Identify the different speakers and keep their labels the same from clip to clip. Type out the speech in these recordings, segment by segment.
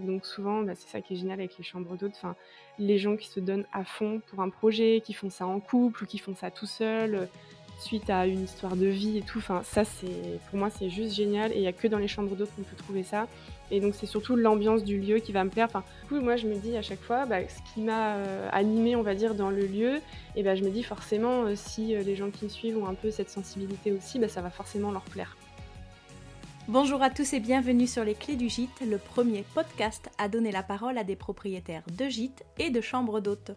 Speaker 1: Donc souvent, bah, c'est ça qui est génial avec les chambres d'hôtes. Enfin, les gens qui se donnent à fond pour un projet, qui font ça en couple ou qui font ça tout seul, suite à une histoire de vie et tout. Ça, c'est pour moi, c'est juste génial. Et il n'y a que dans les chambres d'hôtes qu'on peut trouver ça. Et donc, c'est surtout l'ambiance du lieu qui va me plaire. Enfin, du coup, moi, je me dis à chaque fois, bah, ce qui m'a euh, animé, on va dire, dans le lieu, et ben je me dis forcément, euh, si euh, les gens qui me suivent ont un peu cette sensibilité aussi, bah, ça va forcément leur plaire.
Speaker 2: Bonjour à tous et bienvenue sur Les Clés du Gîte, le premier podcast à donner la parole à des propriétaires de gîtes et de chambres d'hôtes.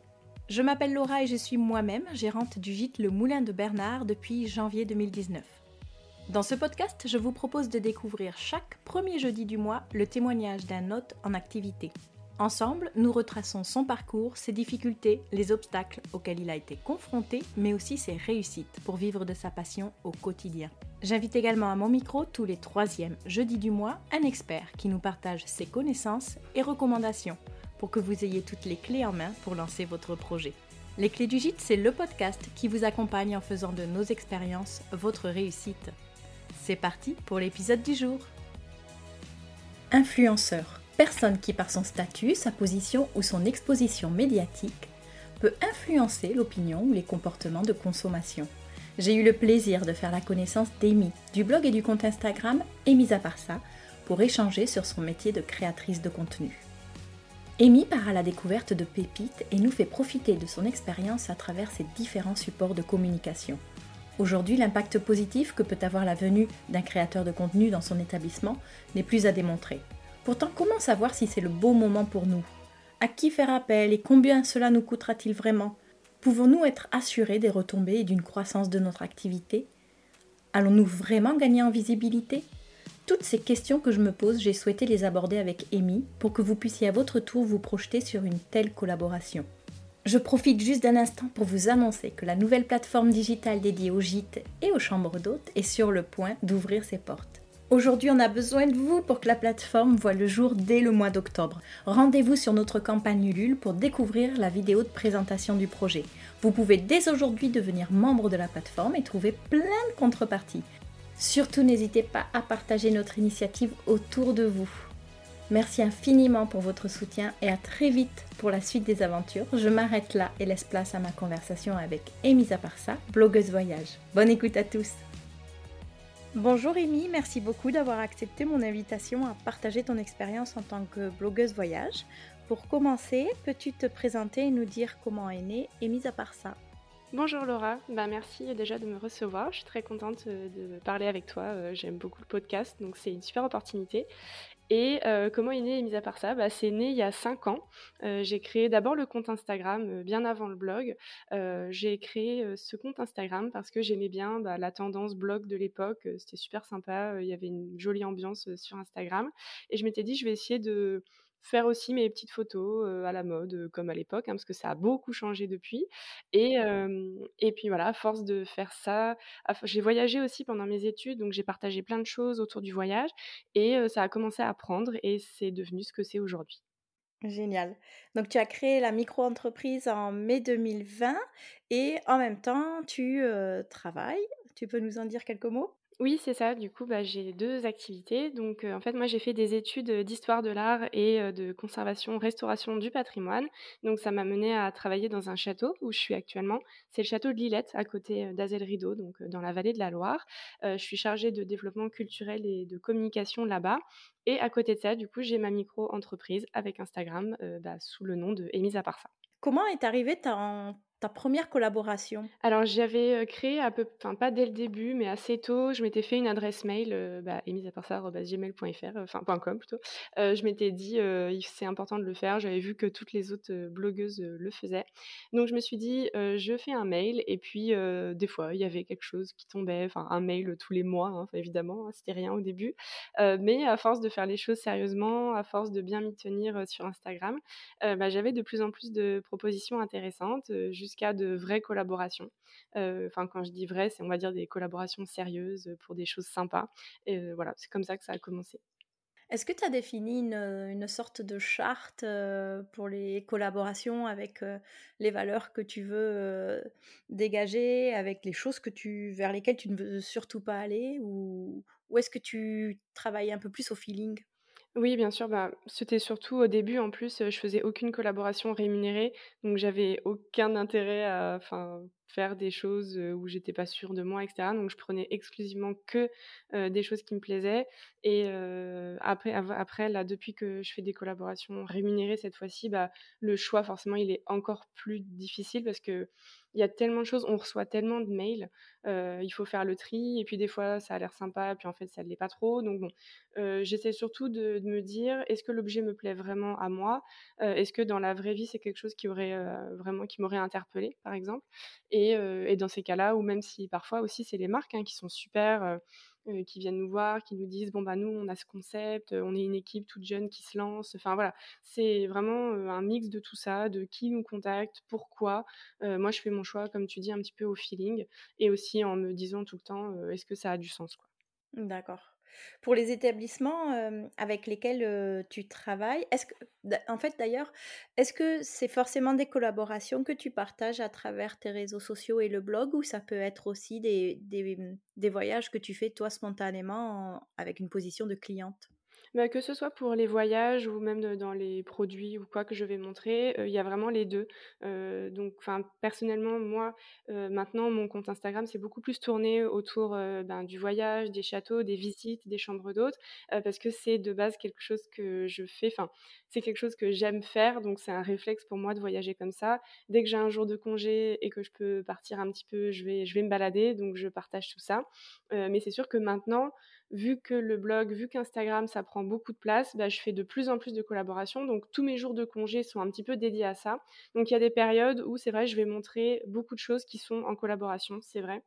Speaker 2: Je m'appelle Laura et je suis moi-même gérante du gîte Le Moulin de Bernard depuis janvier 2019. Dans ce podcast, je vous propose de découvrir chaque premier jeudi du mois le témoignage d'un hôte en activité. Ensemble, nous retraçons son parcours, ses difficultés, les obstacles auxquels il a été confronté, mais aussi ses réussites pour vivre de sa passion au quotidien. J'invite également à mon micro tous les troisièmes jeudis du mois un expert qui nous partage ses connaissances et recommandations pour que vous ayez toutes les clés en main pour lancer votre projet. Les clés du gîte, c'est le podcast qui vous accompagne en faisant de nos expériences votre réussite. C'est parti pour l'épisode du jour. Influenceur. Personne qui par son statut, sa position ou son exposition médiatique peut influencer l'opinion ou les comportements de consommation. J'ai eu le plaisir de faire la connaissance d'Amy, du blog et du compte Instagram et mis à part ça, pour échanger sur son métier de créatrice de contenu. Amy part à la découverte de pépites et nous fait profiter de son expérience à travers ses différents supports de communication. Aujourd'hui, l'impact positif que peut avoir la venue d'un créateur de contenu dans son établissement n'est plus à démontrer. Pourtant, comment savoir si c'est le beau moment pour nous? À qui faire appel et combien cela nous coûtera-t-il vraiment? Pouvons-nous être assurés des retombées et d'une croissance de notre activité? Allons-nous vraiment gagner en visibilité? Toutes ces questions que je me pose, j'ai souhaité les aborder avec Amy pour que vous puissiez à votre tour vous projeter sur une telle collaboration. Je profite juste d'un instant pour vous annoncer que la nouvelle plateforme digitale dédiée aux gîtes et aux chambres d'hôtes est sur le point d'ouvrir ses portes. Aujourd'hui, on a besoin de vous pour que la plateforme voit le jour dès le mois d'octobre. Rendez-vous sur notre campagne Ulule pour découvrir la vidéo de présentation du projet. Vous pouvez dès aujourd'hui devenir membre de la plateforme et trouver plein de contreparties. Surtout, n'hésitez pas à partager notre initiative autour de vous. Merci infiniment pour votre soutien et à très vite pour la suite des aventures. Je m'arrête là et laisse place à ma conversation avec Amy Zaparsa, blogueuse voyage. Bonne écoute à tous. Bonjour Amy, merci beaucoup d'avoir accepté mon invitation à partager ton expérience en tant que blogueuse voyage. Pour commencer, peux-tu te présenter et nous dire comment est née Amy Zaparsa?
Speaker 1: Bonjour Laura, bah, merci déjà de me recevoir. Je suis très contente euh, de parler avec toi. Euh, j'aime beaucoup le podcast, donc c'est une super opportunité. Et euh, comment est né, mis à part ça? Bah, C'est né il y a 5 ans. Euh, j'ai créé d'abord le compte Instagram, euh, bien avant le blog. j'ai créé ce compte Instagram parce que j'aimais bien bah, la tendance blog de l'époque. C'était super sympa. Il y avait une jolie ambiance sur Instagram. Et je m'étais dit, je vais essayer de faire aussi mes petites photos à la mode, comme à l'époque, hein, parce que ça a beaucoup changé depuis. Et, et puis voilà, à force de faire ça, j'ai voyagé aussi pendant mes études, donc j'ai partagé plein de choses autour du voyage, et ça a commencé à prendre, et c'est devenu ce que c'est aujourd'hui.
Speaker 2: Génial. Donc tu as créé la micro-entreprise en mai 2020 et en même temps tu travailles. Tu peux nous en dire quelques mots?
Speaker 1: Oui, c'est ça. Du coup, bah, j'ai deux activités. Donc, en fait, moi, j'ai fait des études d'histoire de l'art et de conservation, restauration du patrimoine. Donc, ça m'a mené à travailler dans un château où je suis actuellement. C'est le château de Lillette, à côté d'Azel Rideau, donc dans la vallée de la Loire. je suis chargée de développement culturel et de communication là-bas. Et à côté de ça, du coup, j'ai ma micro-entreprise avec Instagram bah, sous le nom de Émise à part.
Speaker 2: Comment est arrivée ta, ta première collaboration?
Speaker 1: Alors j'avais créé un peu, enfin pas dès le début, mais assez tôt, je m'étais fait une adresse mail, euh, bah, gmail.fr, enfin .com plutôt. je m'étais dit c'est important de le faire. J'avais vu que toutes les autres blogueuses le faisaient, donc je me suis dit je fais un mail et puis des fois il y avait quelque chose qui tombait, enfin un mail tous les mois, hein, évidemment, hein, c'était rien au début, mais à force de faire les choses sérieusement, à force de bien m'y tenir sur Instagram, bah, j'avais de plus en plus de propositions intéressantes jusqu'à de vraies collaborations. Enfin, quand je dis vraies, c'est on va dire des collaborations sérieuses pour des choses sympas. Et voilà, c'est comme ça que ça a commencé.
Speaker 2: Est-ce que tu as défini une, sorte de charte pour les collaborations avec les valeurs que tu veux dégager, avec les choses que tu, vers lesquelles tu ne veux surtout pas aller Ou, ou est-ce que tu travailles un peu plus au feeling?
Speaker 1: Oui, bien sûr, bah, c'était surtout au début en plus, je faisais aucune collaboration rémunérée, donc j'avais aucun intérêt à enfin, faire des choses, où j'étais pas sûre de moi et cetera, donc je prenais exclusivement que, des choses qui me plaisaient et après après là, depuis que je fais des collaborations rémunérées cette fois-ci, bah, le choix forcément il est encore plus difficile parce qu'il y a tellement de choses, on reçoit tellement de mails, il faut faire le tri et puis des fois ça a l'air sympa, puis en fait ça l'est pas trop, donc bon, j'essaie surtout de me dire: «Est-ce que l'objet me plaît vraiment à moi? Est-ce que dans la vraie vie, c'est quelque chose qui vraiment qui m'aurait interpellée?» par exemple? Et heu et dans ces cas-là ou même si parfois aussi c'est les marques, hein, qui sont super, heu heu, qui viennent nous voir, qui nous disent: «Bon, bah, nous, on a ce concept, on est une équipe toute jeune qui se lance». Enfin voilà, c'est vraiment, un mix de tout ça, de qui nous contacte, pourquoi. Moi, je fais mon choix, comme tu dis, un petit peu au feeling et aussi en me disant tout le temps, «Est-ce que ça a du sens, quoi?»
Speaker 2: D'accord. Pour les établissements, hem, avec lesquels, heu, tu travailles, est-ce que en fait, d'ailleurs, est-ce que c'est forcément des collaborations que tu partages à travers tes réseaux sociaux et le blog ou ça peut être aussi des voyages que tu fais toi spontanément en avec une position de cliente?
Speaker 1: Bah, que ce soit pour les voyages ou même, dans les produits ou quoi que je vais montrer, il y a vraiment les 2. Heu, donc personnellement, moi, maintenant, mon compte Instagram, c'est beaucoup plus tourné autour, ben, du voyage, des châteaux, des visites, des chambres d'hôtes, parce que c'est de base quelque chose que je fais enfin, c'est quelque chose que j'aime faire, donc c'est un réflexe pour moi de voyager comme ça. Dès que j'ai un jour de congé et que je peux partir un petit peu, je vais je vais me balader, donc je partage tout ça. Mais c'est sûr que maintenant, vu que le blog, vu qu'Instagram, ça prend beaucoup de place, bah, je fais de plus en plus de collaborations. Donc tous mes jours de congé sont un petit peu dédiés à ça. Donc il y a des périodes où c'est vrai, je vais montrer beaucoup de choses qui sont en collaboration, c'est vrai.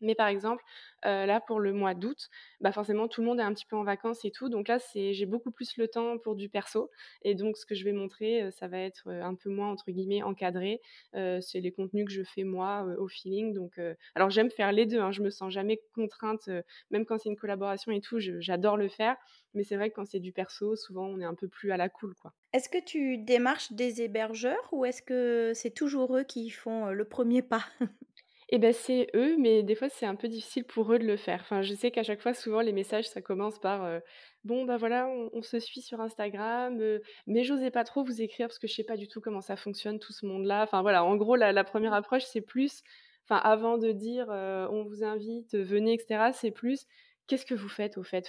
Speaker 1: Mais par exemple, heu, là, pour le mois d'août, bah, forcément, tout le monde est un petit peu en vacances et tout, donc là, c'est j'ai beaucoup plus le temps pour du perso et donc ce que je vais montrer, heu, ça va être, heu, un peu moins, entre guillemets, «encadré». C'est les contenus que je fais moi, au feeling donc alors j'aime faire les 2, hein, je me sens jamais contrainte, même quand c'est une collaboration et tout, j'adore le faire, mais c'est vrai que quand c'est du perso, souvent, on est un peu plus à la cool.
Speaker 2: Est-ce que tu démarches des hébergeurs ou est-ce que c'est toujours eux qui font, le premier pas?
Speaker 1: Et ben c'est eux, mais des fois, c'est un peu difficile pour eux de le faire. Enfin, je sais qu'à chaque fois, souvent, les messages, ça commence par, heu: «Bon, bah, voilà, on se suit sur Instagram, heu, mais j'osais pas trop vous écrire parce que je sais pas du tout comment ça fonctionne tout ce monde-là». Enfin, voilà, en gros, la 1 approche, c'est plus avant de dire, heu: «On vous invite, venez» et cetera, c'est plus: «Qu'est-ce que vous faites au fait?»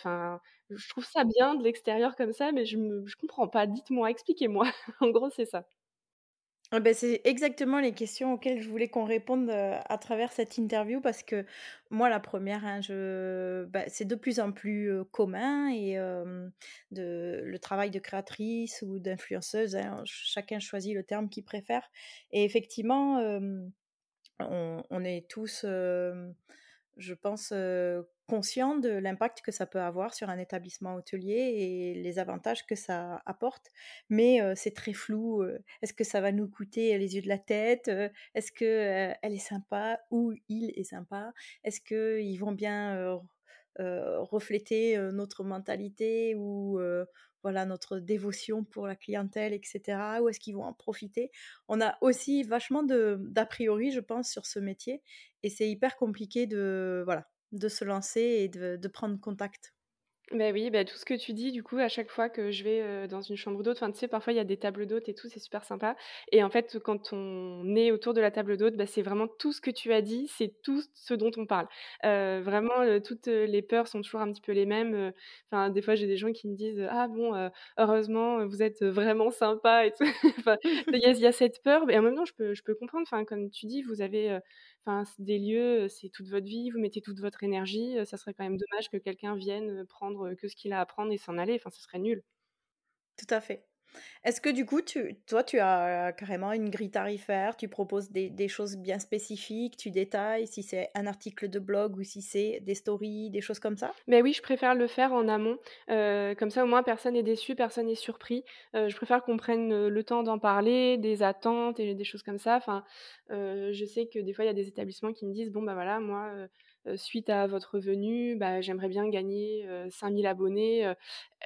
Speaker 1: je trouve ça bien de l'extérieur comme ça, mais je me je comprends pas, dites-moi, expliquez-moi. En gros, c'est ça.
Speaker 2: Beh, c'est exactement les questions auxquelles je voulais qu'on réponde, heu, à travers cette interview parce que moi la première, hein, je bah, c'est de plus en plus, commun et de le travail de créatrice ou d'influenceuse, hein, chacun choisit le terme qu'il préfère et effectivement, on est tous, je pense, heu, conscients de l'impact que ça peut avoir sur un établissement hôtelier et les avantages que ça apporte. Mais, c'est très flou, est-ce que ça va nous coûter les yeux de la tête? Est-ce que, heu, elle est sympa ou il est sympa? Est-ce qu'ils vont bien, refléter, notre mentalité ou, voilà notre dévotion pour la clientèle et cetera? Ou est-ce qu'ils vont en profiter? On a aussi vachement d'a priori, je pense, sur ce métier et c'est hyper compliqué de voilà, de se lancer et de de prendre contact.
Speaker 1: Beh, oui, bah, tout ce que tu dis, du coup, à chaque fois que je vais, heu, dans une chambre d'hôte, tu sais, parfois, il y a des tables d'hôtes et tout, c'est super sympa et en fait, quand on est autour de la table d'hôte, bah, c'est vraiment tout ce que tu as dit, c'est tout ce dont on parle. Heu, vraiment, heu, toutes, les peurs sont toujours un petit peu les mêmes, enfin, des fois, j'ai des gens qui me disent: «Ah bon, heu, heureusement, vous êtes vraiment sympa et tout». Enfin, il y y a cette peur, mais en même temps, je peux je peux comprendre, enfin, comme tu dis, vous avez, enfin, des lieux, c'est toute votre vie, vous mettez toute votre énergie, ça serait quand même dommage que quelqu'un vienne, prendre que ce qu'il a à prendre et s'en aller, enfin, ce serait nul.
Speaker 2: Tout à fait. Est-ce que du coup, tu toi, tu as carrément une grille tarifaire? Tu proposes des choses bien spécifiques? Tu détailles si c'est un article de blog ou si c'est des stories, des choses comme ça?
Speaker 1: Mais oui, je préfère le faire en amont, comme ça, au moins, personne n'est déçu, personne n'est surpris. Je préfère qu'on prenne, le temps d'en parler, des attentes et des choses comme ça. Enfin, je sais que des fois, il y a des établissements qui me disent: «Bon, bah, voilà, moi, suite à votre venue, bah, j'aimerais bien gagner, 5 000 abonnés»,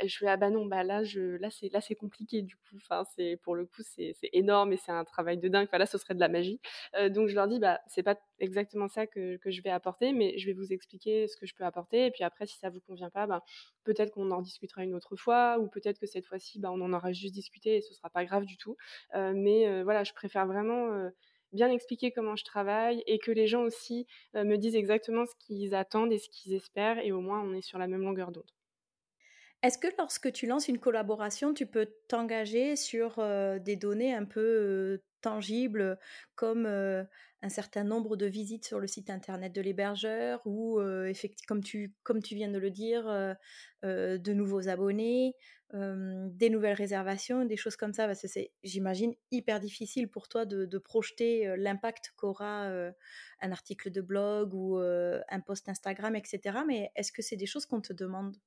Speaker 1: je fais: «Ah bah non, bah là je là c'est là c'est compliqué du coup». Enfin c'est pour le coup c'est énorme et c'est un travail de dingue. Enfin là ce serait de la magie. Donc je leur dis: «Bah c'est pas exactement ça que que je vais apporter, mais je vais vous expliquer ce que je peux apporter et puis après si ça vous convient pas, bah, peut-être qu'on en discutera une autre fois ou peut-être que cette fois-ci, bah, on en aura juste discuté et ce sera pas grave du tout». Mais voilà, je préfère vraiment, bien expliquer comment je travaille et que les gens aussi, heu, me disent exactement ce qu'ils attendent et ce qu'ils espèrent et au moins on est sur la même longueur d'onde.
Speaker 2: Est-ce que lorsque tu lances une collaboration, tu peux t'engager sur, heu, des données un peu, heu, tangibles comme, heu, un certain nombre de visites sur le site internet de l'hébergeur ou, effecti comme tu comme tu viens de le dire, de nouveaux abonnés, des nouvelles réservations, des choses comme ça? Parce que c'est, j'imagine, hyper difficile pour toi de de projeter, l'impact qu'aura, un article de blog ou, un post Instagram et cetera, mais est-ce que c'est des choses qu'on te demande?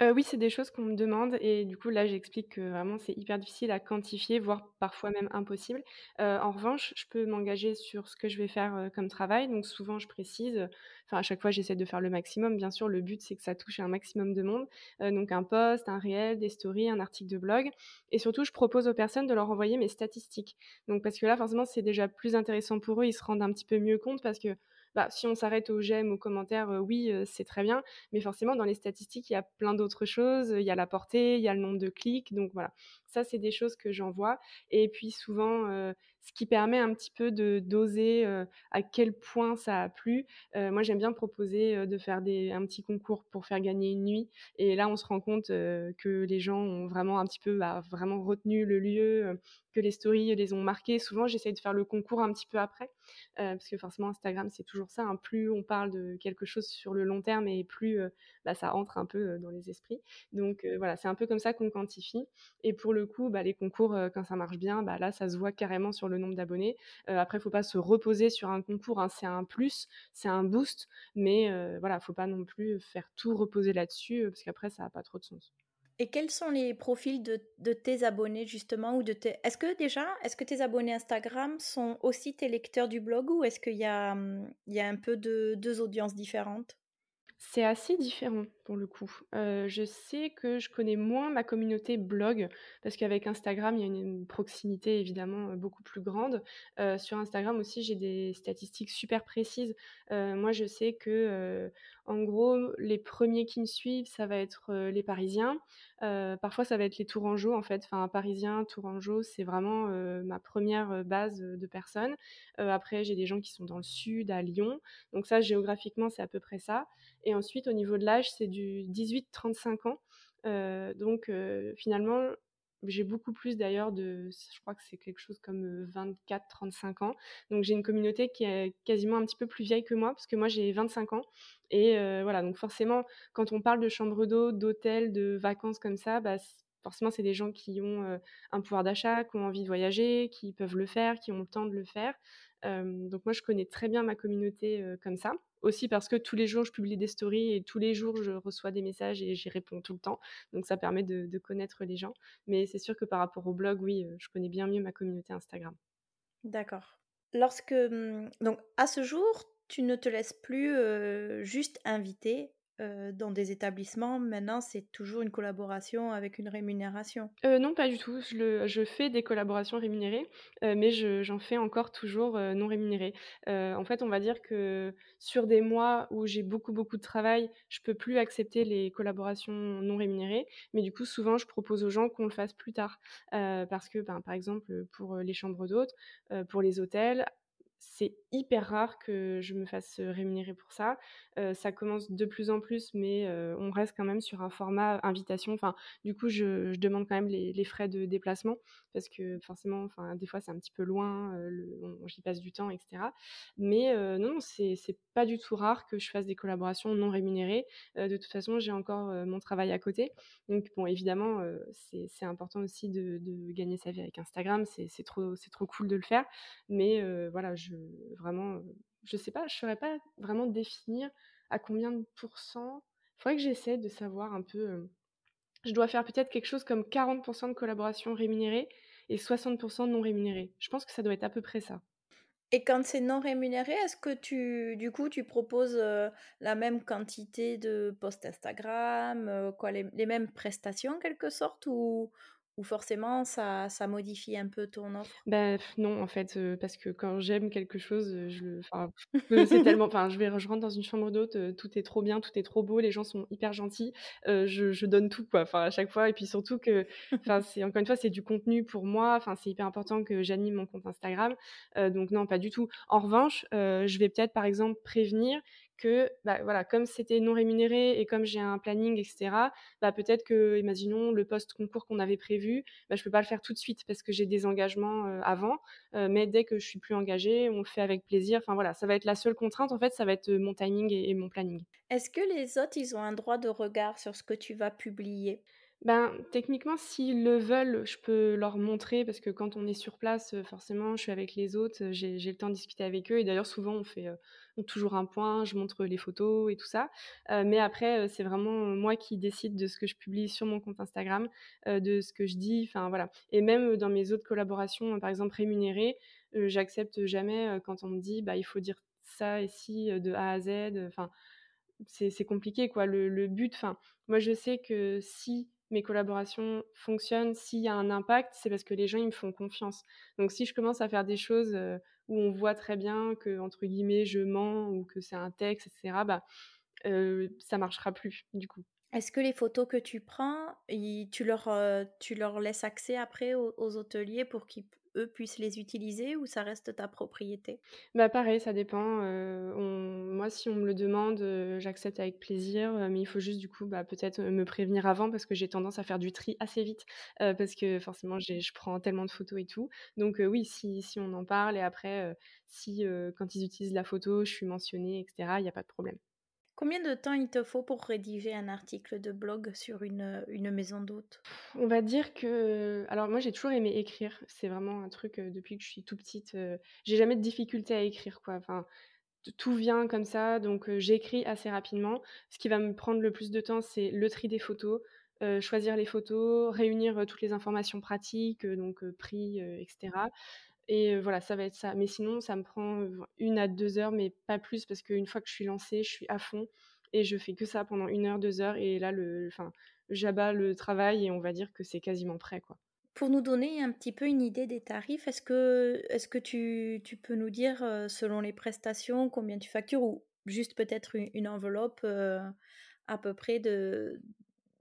Speaker 1: Heu, oui, c'est des choses qu'on me demande et du coup, là, j'explique que vraiment c'est hyper difficile à quantifier, voire parfois même impossible. Heu, en revanche, je peux m'engager sur ce que je vais faire, heu, comme travail. Donc souvent, je précise, enfin, à chaque fois, j'essaie de faire le maximum. Bien sûr, le but, c'est que ça touche un maximum de monde. Donc un post, un réel, des stories, un article de blog et surtout, je propose aux personnes de leur envoyer mes statistiques. Donc parce que là, forcément, c'est déjà plus intéressant pour eux. Ils se rendent un petit peu mieux compte parce que, bah, si on s'arrête aux j'aime, aux commentaires, oui, c'est très bien, mais forcément, dans les statistiques, il y a plein d'autres choses. Il y a la portée, il y a le nombre de clics. Donc voilà, ça, c'est des choses que j'envoie. Et puis souvent, ce qui permet un petit peu de doser, à quel point ça a plu. Moi, j'aime bien proposer, de faire des un petit concours pour faire gagner une nuit. Et là, on se rend compte, que les gens ont vraiment un petit peu, bah, vraiment retenu le lieu, que les stories les ont marqués. Souvent, j'essaye de faire le concours un petit peu après, parce que forcément Instagram, c'est toujours ça, hein. Plus on parle de quelque chose sur le long terme et plus, bah, ça entre un peu, dans les esprits. Donc voilà, c'est un peu comme ça qu'on quantifie et pour le coup, bah, les concours, quand ça marche bien, là, ça se voit carrément sur le nombre d'abonnés. Heu, après, il faut pas se reposer sur un concours, hein. C'est un plus, c'est un boost, mais heu, voilà, faut pas non plus faire tout reposer là-dessus, heu, parce qu'après ça a pas trop de sens.
Speaker 2: Et quels sont les profils de de tes abonnés justement ou de tes est-ce que déjà, est-ce que tes abonnés Instagram sont aussi tes lecteurs du blog ou est-ce qu'il y a, mmh, il y a un peu de 2 audiences différentes?
Speaker 1: C'est assez différent pour le coup. Heu, je sais que je connais moins ma communauté blog parce qu'avec Instagram, il y a une proximité évidemment, heu, beaucoup plus grande. Heu, sur Instagram aussi, j'ai des statistiques super précises. Moi, je sais que, en gros, les premiers qui me suivent, ça va être, les Parisiens. Parfois, ça va être les Tourangeaux, en fait. Enfin, Parisiens, Tourangeaux, c'est vraiment, ma première re base, de personnes. Après, j'ai des gens qui sont dans le sud, à Lyon. Donc ça, géographiquement, c'est à peu près ça. Et ensuite, au niveau de l'âge, c'est du 18-35 ans. Heu, donc heu, finalement, j'ai beaucoup plus d'ailleurs de je crois que c'est quelque chose comme, heu, 24-35 ans. Donc j'ai une communauté qui est quasiment un petit peu plus vieille que moi, parce que moi j'ai 25 ans et voilà, donc forcément, quand on parle de chambre d'hôtes, d'hôtels, de vacances comme ça, bah, forcément, c'est des gens qui ont, un pouvoir d'achat, qui ont envie de voyager, qui peuvent le faire, qui ont le temps de le faire. Donc moi, je connais très bien ma communauté, comme ça. Aussi parce que tous les jours, je publie des stories et tous les jours, je reçois des messages et j'y réponds tout le temps. Donc ça permet de connaître les gens. Mais c'est sûr que par rapport au blog, oui, heu, je connais bien mieux ma communauté Instagram.
Speaker 2: D'accord. Lorsque, mmh, donc à ce jour, tu ne te laisses plus, heu, juste inviter, dans des établissements. Maintenant, c'est toujours une collaboration avec une rémunération?
Speaker 1: Non, pas du tout. Je fais des collaborations rémunérées, mais je j'en fais encore toujours, non rémunérées. En fait, on va dire que sur des mois où j'ai beaucoup, beaucoup de travail, je peux plus accepter les collaborations non rémunérées, mais du coup, souvent, je propose aux gens qu'on le fasse plus tard. Parce que, ben, par exemple, pour, les chambres d'hôtes, pour les hôtels, c'est hyper rare que je me fasse, rémunérer pour ça. Ça commence de plus en plus, mais on reste quand même sur un format invitation. Enfin, du coup, je demande quand même les frais de déplacement parce que forcément, enfin, des fois, c'est un petit peu loin, j'y passe du temps et cetera. Mais non, non, c'est pas du tout rare que je fasse des collaborations non rémunérées. De toute façon, j'ai encore, mon travail à côté. Donc bon, évidemment, c'est important aussi de gagner sa vie avec Instagram. C'est trop trop cool de le faire. Mais voilà, je vraiment, heu, je sais pas, je saurais pas vraiment définir à combien de pourcents. Faudrait que j'essaie de savoir un peu, heu, je dois faire peut-être quelque chose comme 40% de collaborations rémunérées et 60% non rémunérées. Je pense que ça doit être à peu près ça.
Speaker 2: Et quand c'est non rémunéré, est-ce que tu du coup, tu proposes, heu, la même quantité de posts Instagram, quoi, les les mêmes prestations en quelque sorte ou ou forcément ça ça modifie un peu ton offre?
Speaker 1: Bah, non, en fait, parce que quand j'aime quelque chose, je le enfin, heu, c'est tellement enfin, je vais je rentre dans une chambre d'hôte, tout est trop bien, tout est trop beau, les gens sont hyper gentils, je je donne tout, quoi, enfin, à chaque fois et puis surtout que enfin, c'est encore une fois, c'est du contenu pour moi, enfin, c'est hyper important que j'anime mon compte Instagram, donc non, pas du tout. En revanche, je vais peut-être, par exemple, prévenir que, bah, voilà, comme c'était non rémunéré et comme j'ai un planning et cetera, bah, peut-être que, imaginons le post concours qu'on avait prévu, bah, je peux pas le faire tout de suite parce que j'ai des engagements, avant, mais dès que je suis plus engagée, on le fait avec plaisir. Enfin voilà, ça va être la seule contrainte en fait, ça va être, mon timing et et mon planning.
Speaker 2: Est-ce que les autres, ils ont un droit de regard sur ce que tu vas publier?
Speaker 1: Ben, techniquement, s'ils le veulent, je peux leur montrer parce que quand on est sur place, heu, forcément, je suis avec les autres, heu, j'ai le temps de discuter avec eux et d'ailleurs souvent on fait, heu, toujours un point, je montre les photos et tout ça. Mais après, c'est vraiment, moi qui décide de ce que je publie sur mon compte Instagram, de ce que je dis, enfin voilà. Et même, dans mes autres collaborations, par exemple rémunérées, j'accepte jamais, quand on me dit: «Bah, il faut dire ça et ci, de A à Z», enfin c'est c'est compliqué quoi. Le le but enfin, moi je sais que si mes collaborations fonctionnent, s'il y a un impact, c'est parce que les gens ils me font confiance. Donc si je commence à faire des choses, heu, où on voit très bien que entre guillemets «je mens» ou que c'est un texte et cetera, bah, heu, ça marchera plus du coup.
Speaker 2: Est-ce que les photos que tu prends, tu leur, heu, tu leur laisses accès après aux hôteliers pour qu'ils eux puissent les utiliser ou ça reste ta propriété?
Speaker 1: Bah, pareil, ça dépend, on moi, si on me le demande, heu, j'accepte avec plaisir, heu, mais il faut juste du coup, bah, peut-être, me prévenir avant parce que j'ai tendance à faire du tri assez vite, parce que forcément je prends tellement de photos et tout. Donc, oui, si si on en parle et après, si, quand ils utilisent la photo, je suis mentionnée et cetera, il y a pas de problème.
Speaker 2: Combien de temps il te faut pour rédiger un article de blog sur une, une maison d'hôtes?
Speaker 1: On va dire que alors moi j'ai toujours aimé écrire, c'est vraiment un truc, heu, depuis que je suis toute petite, heu, j'ai jamais de difficulté à écrire quoi, enfin tout vient comme ça donc heu, j'écris assez rapidement. Ce qui va me prendre le plus de temps, c'est le tri des photos, choisir les photos, réunir, toutes les informations pratiques, donc prix, heu et voilà, ça va être ça. Mais sinon, ça me prend, 1 à 2 heures, mais pas plus parce qu'une fois que je suis lancée, je suis à fond et je fais que ça pendant une heure, 2 heures et là le enfin, j'abats le travail et on va dire que c'est quasiment prêt, quoi.
Speaker 2: Pour nous donner un petit peu une idée des tarifs, est-ce que est-ce que tu tu peux nous dire, selon les prestations, combien tu factures ou juste peut-être une enveloppe, à peu près de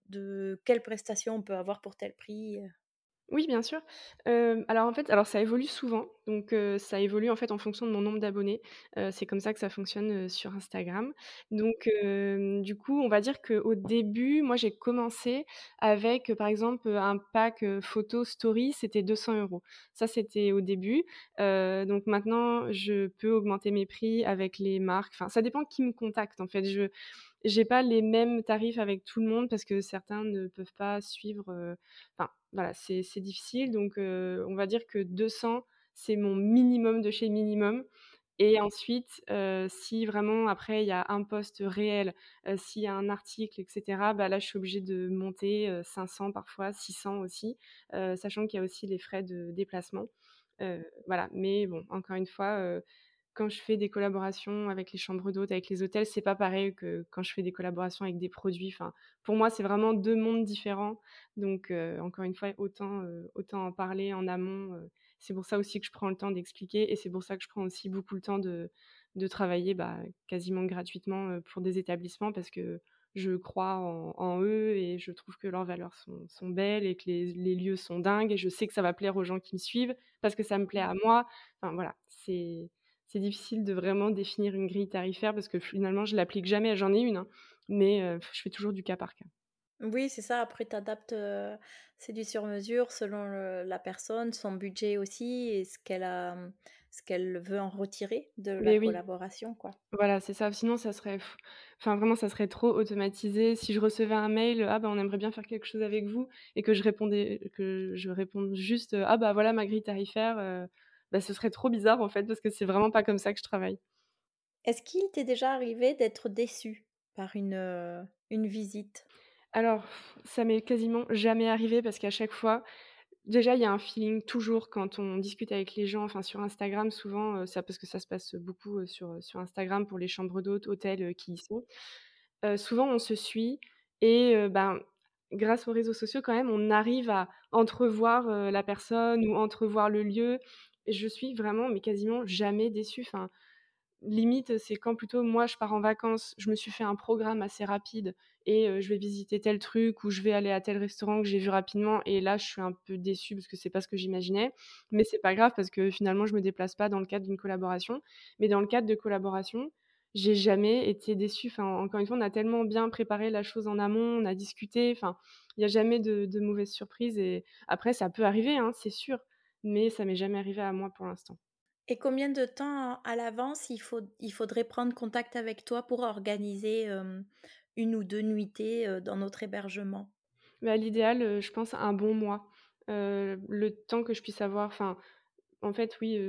Speaker 2: de quelles prestations on peut avoir pour tel prix?
Speaker 1: Oui, bien sûr. Alors, en fait, alors ça évolue souvent, donc ça évolue, en fait, en fonction de mon nombre d'abonnés. C'est comme ça que ça fonctionne, sur Instagram. Donc du coup, on va dire qu'au début, moi, j'ai commencé avec, par exemple, un pack, photo story, c'était 200 euros. Ça, c'était au début. Donc maintenant, je peux augmenter mes prix avec les marques. Enfin, ça dépend qui me contacte, en fait. Je j'ai pas les mêmes tarifs avec tout le monde parce que certains ne peuvent pas suivre, enfin, voilà, c'est difficile donc on va dire que 200, c'est mon minimum de chez minimum et ensuite, si vraiment après il y a un post réel, s'il y a un article et cetera, bah, là, je suis obligée de monter, heu, 500 parfois, 600 aussi, sachant qu'il y a aussi les frais de déplacement. Voilà, mais bon, encore une fois, quand je fais des collaborations avec les chambres d'hôtes, avec les hôtels, c'est pas pareil que quand je fais des collaborations avec des produits. Enfin, pour moi, c'est vraiment 2 mondes différents. Donc, heu, encore une fois, autant, heu, autant en parler en amont, heu. C'est pour ça aussi que je prends le temps d'expliquer et c'est pour ça que je prends aussi beaucoup le temps de de travailler, bah, quasiment gratuitement, pour des établissements parce que je crois en en eux et je trouve que leurs valeurs sont sont belles et que les les lieux sont dingues et je sais que ça va plaire aux gens qui me suivent parce que ça me plaît à moi. Enfin, voilà, c'est c'est difficile de vraiment définir une grille tarifaire parce que finalement je l'applique jamais. J'en ai une, hein, mais je fais toujours du cas par cas.
Speaker 2: Oui, c'est ça, après tu adaptes, c'est du sur mesure selon le la personne, son budget aussi et ce qu'elle a, ce qu'elle veut en retirer de la
Speaker 1: Mais oui,
Speaker 2: collaboration, quoi.
Speaker 1: voilà, c'est ça. Sinon ça serait enfin vraiment ça serait trop automatisé. Si je recevais un mail, «Ah bah, on aimerait bien faire quelque chose avec vous» et que je répondais que je réponde juste, «Ah bah, voilà ma grille tarifaire», bah, ce serait trop bizarre en fait parce que c'est vraiment pas comme ça que je travaille.
Speaker 2: Est-ce qu'il t'est déjà arrivé d'être déçu par une, heu, une visite?
Speaker 1: Alors, ça m'est quasiment jamais arrivé parce qu'à chaque fois déjà, il y a un feeling toujours quand on discute avec les gens, enfin sur Instagram souvent, ça parce que ça se passe beaucoup, sur, sur Instagram pour les chambres d'hôtes, hôtels, qui y sont. souvent on se suit et ben, grâce aux réseaux sociaux quand même, on arrive à entrevoir, la personne ou entrevoir le lieu. Je suis vraiment, mais quasiment jamais déçue. Enfin, limite, c'est quand plutôt moi je pars en vacances, je me suis fait un programme assez rapide et je vais visiter tel truc ou je vais aller à tel restaurant que j'ai vu rapidement et là je suis un peu déçue parce que c'est pas ce que j'imaginais. Mais c'est pas grave parce que finalement je me déplace pas dans le cadre d'une collaboration. Mais dans le cadre de collaboration, j'ai jamais été déçue. Enfin, encore une fois, on a tellement bien préparé la chose en amont, on a discuté. Enfin, il n'y a jamais de, mauvaises surprises. Et après, ça peut arriver, hein, c'est sûr, mais ça m'est jamais arrivé à moi pour l'instant.
Speaker 2: Et combien de temps à l'avance il, faut, il faudrait prendre contact avec toi pour organiser une ou deux nuitées dans notre hébergement?
Speaker 1: Bah, L'idéal, je pense, un bon mois. le temps que je puisse avoir, enfin, en fait, oui,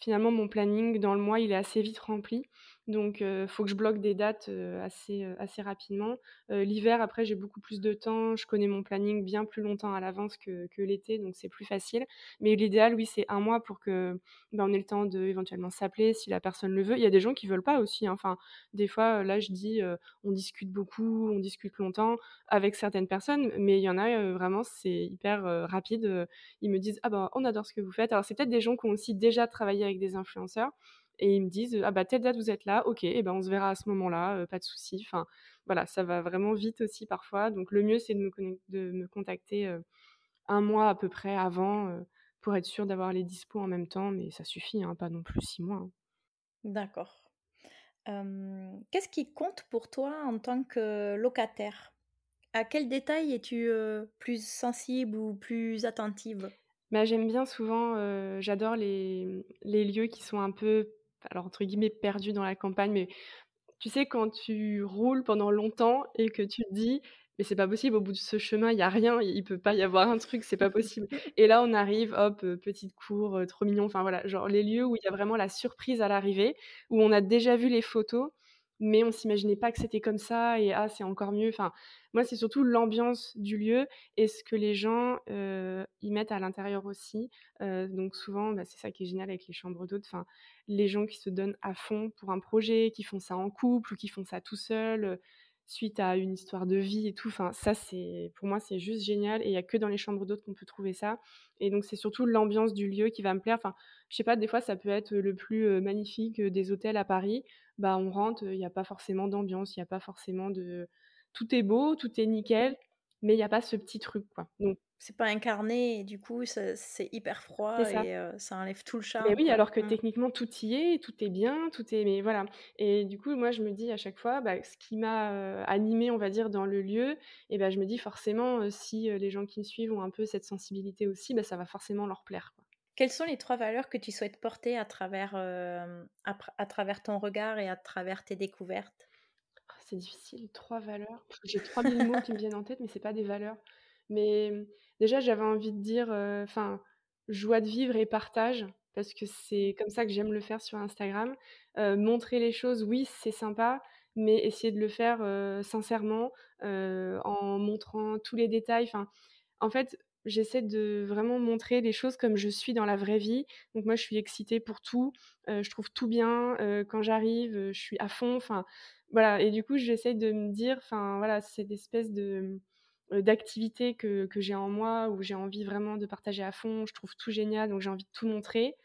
Speaker 1: finalement, mon planning dans le mois, il est assez vite rempli. Donc, il faut que je bloque des dates assez, assez rapidement. L'hiver, après, j'ai beaucoup plus de temps. Je connais mon planning bien plus longtemps à l'avance que, l'été, donc c'est plus facile. Mais l'idéal, oui, c'est un mois pour que ben, on ait le temps de éventuellement s'appeler si la personne le veut. Il y a des gens qui veulent pas aussi. Hein. Enfin, des fois, là, je dis, on discute beaucoup, on discute longtemps avec certaines personnes, mais il y en a vraiment, c'est hyper rapide. Ils me disent, ah ben, on adore ce que vous faites. Alors, c'est peut-être des gens qui ont aussi déjà travaillé avec des influenceurs et ils me disent ah bah telle date vous êtes là, ok, et ben on se verra à ce moment-là, pas de souci. Enfin voilà, ça va vraiment vite aussi parfois. Donc le mieux c'est de me, de me contacter un mois à peu près avant pour être sûr d'avoir les dispos en même temps, mais ça suffit, hein, pas non plus six mois. Hein.
Speaker 2: D'accord. Qu'est-ce qui compte pour toi en tant que locataire? À quel détail es-tu plus sensible ou plus attentive?
Speaker 1: Bah, J'aime bien souvent, j'adore les, les lieux qui sont un peu alors entre guillemets perdu dans la campagne, mais tu sais quand tu roules pendant longtemps et que tu te dis mais c'est pas possible, au bout de ce chemin, il y a rien, il peut pas y avoir un truc, c'est pas possible. Et là, on arrive, hop, petite cour, trop mignon, enfin voilà, genre les lieux où il y a vraiment la surprise à l'arrivée, où on a déjà vu les photos mais on s'imaginait pas que c'était comme ça et ah c'est encore mieux. Enfin, moi c'est surtout l'ambiance du lieu et ce que les gens y mettent à l'intérieur aussi. donc souvent, bah, c'est ça qui est génial avec les chambres d'hôtes. Enfin, les gens qui se donnent à fond pour un projet, qui font ça en couple ou qui font ça tout seul suite à une histoire de vie et tout. Enfin, ça, c'est pour moi, c'est juste génial. Et il n'y a que dans les chambres d'hôtes qu'on peut trouver ça. Et donc, c'est surtout l'ambiance du lieu qui va me plaire. Enfin, je sais pas, des fois, ça peut être le plus magnifique des hôtels à Paris. Bah, on rentre, il n'y a pas forcément d'ambiance, il n'y a pas forcément de. Tout est beau, tout est nickel, mais il n'y a pas ce petit truc, quoi.
Speaker 2: C'est pas incarné et du coup c'est hyper froid et ça enlève tout le charme.
Speaker 1: Mais oui, alors que mmh. techniquement tout y est, tout est bien, tout est mais voilà. Et du coup moi je me dis à chaque fois bah, ce qui m'a animé on va dire dans le lieu et ben je me dis forcément si les gens qui me suivent ont un peu cette sensibilité aussi bah, ça va forcément leur plaire
Speaker 2: Quelles sont les trois valeurs que tu souhaites porter à travers, à, travers ton regard et à travers tes découvertes?
Speaker 1: Ah, C'est difficile, trois valeurs. J'ai 3000 mots qui me viennent en tête, mais c'est pas des valeurs. Mais déjà, j'avais envie de dire, enfin, joie de vivre et partage, parce que c'est comme ça que j'aime le faire sur Instagram. montrer les choses, oui, c'est sympa, mais essayer de le faire sincèrement, en montrant tous les détails. Enfin, en fait, j'essaie de vraiment montrer les choses comme je suis dans la vraie vie. Donc moi, je suis excitée pour tout. je trouve tout bien. quand j'arrive, je suis à fond. Enfin, voilà. Et du coup, j'essaie de me dire, enfin, voilà, c'est d'espèces de d'activités que, que j'ai en moi, où j'ai envie vraiment de partager à fond, je trouve tout génial, donc j'ai envie de tout montrer.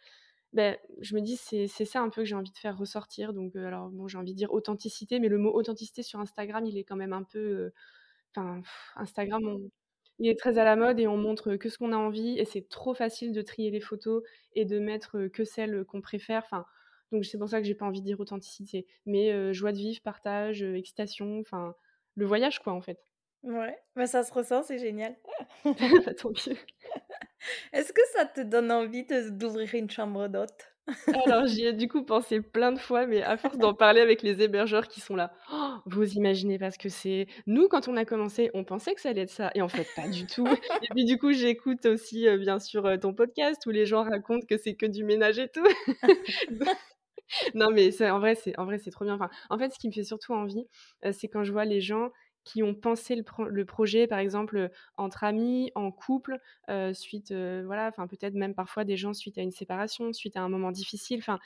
Speaker 1: Ben, je me dis, c'est ça un peu que j'ai envie de faire ressortir. Donc, alors, bon, j'ai envie de dire authenticité, mais le mot authenticité sur Instagram, il est quand même un peu. Enfin, Instagram, il est très à la mode et on montre que ce qu'on a envie, et c'est trop facile de trier les photos et de mettre que celles qu'on préfère. Enfin, donc, c'est pour ça que j'ai pas envie de dire authenticité. Mais joie de vivre, partage, excitation, enfin, le voyage, quoi, en fait.
Speaker 2: Ouais, bah, ça se ressent, c'est génial.
Speaker 1: Bah, tant mieux.
Speaker 2: Est-ce que ça te donne envie d'ouvrir une chambre d'hôte?
Speaker 1: Alors j'y ai du coup pensé plein de fois, mais à force d'en parler avec les hébergeurs qui sont là, oh, vous imaginez pas ce que c'est. Nous, quand on a commencé, on pensait que ça allait être ça et en fait pas du tout et puis du coup, j'écoute aussi, bien sûr, ton podcast où les gens racontent que c'est que du ménage et tout. Non mais c'est en vrai c'est en vrai c'est trop bien. Enfin, en fait, ce qui me fait surtout envie, c'est quand je vois les gens qui ont pensé le projet, par exemple, entre amis, en couple, suite, voilà, enfin, peut-être même parfois des gens suite à une séparation, suite à un moment difficile. Enfin,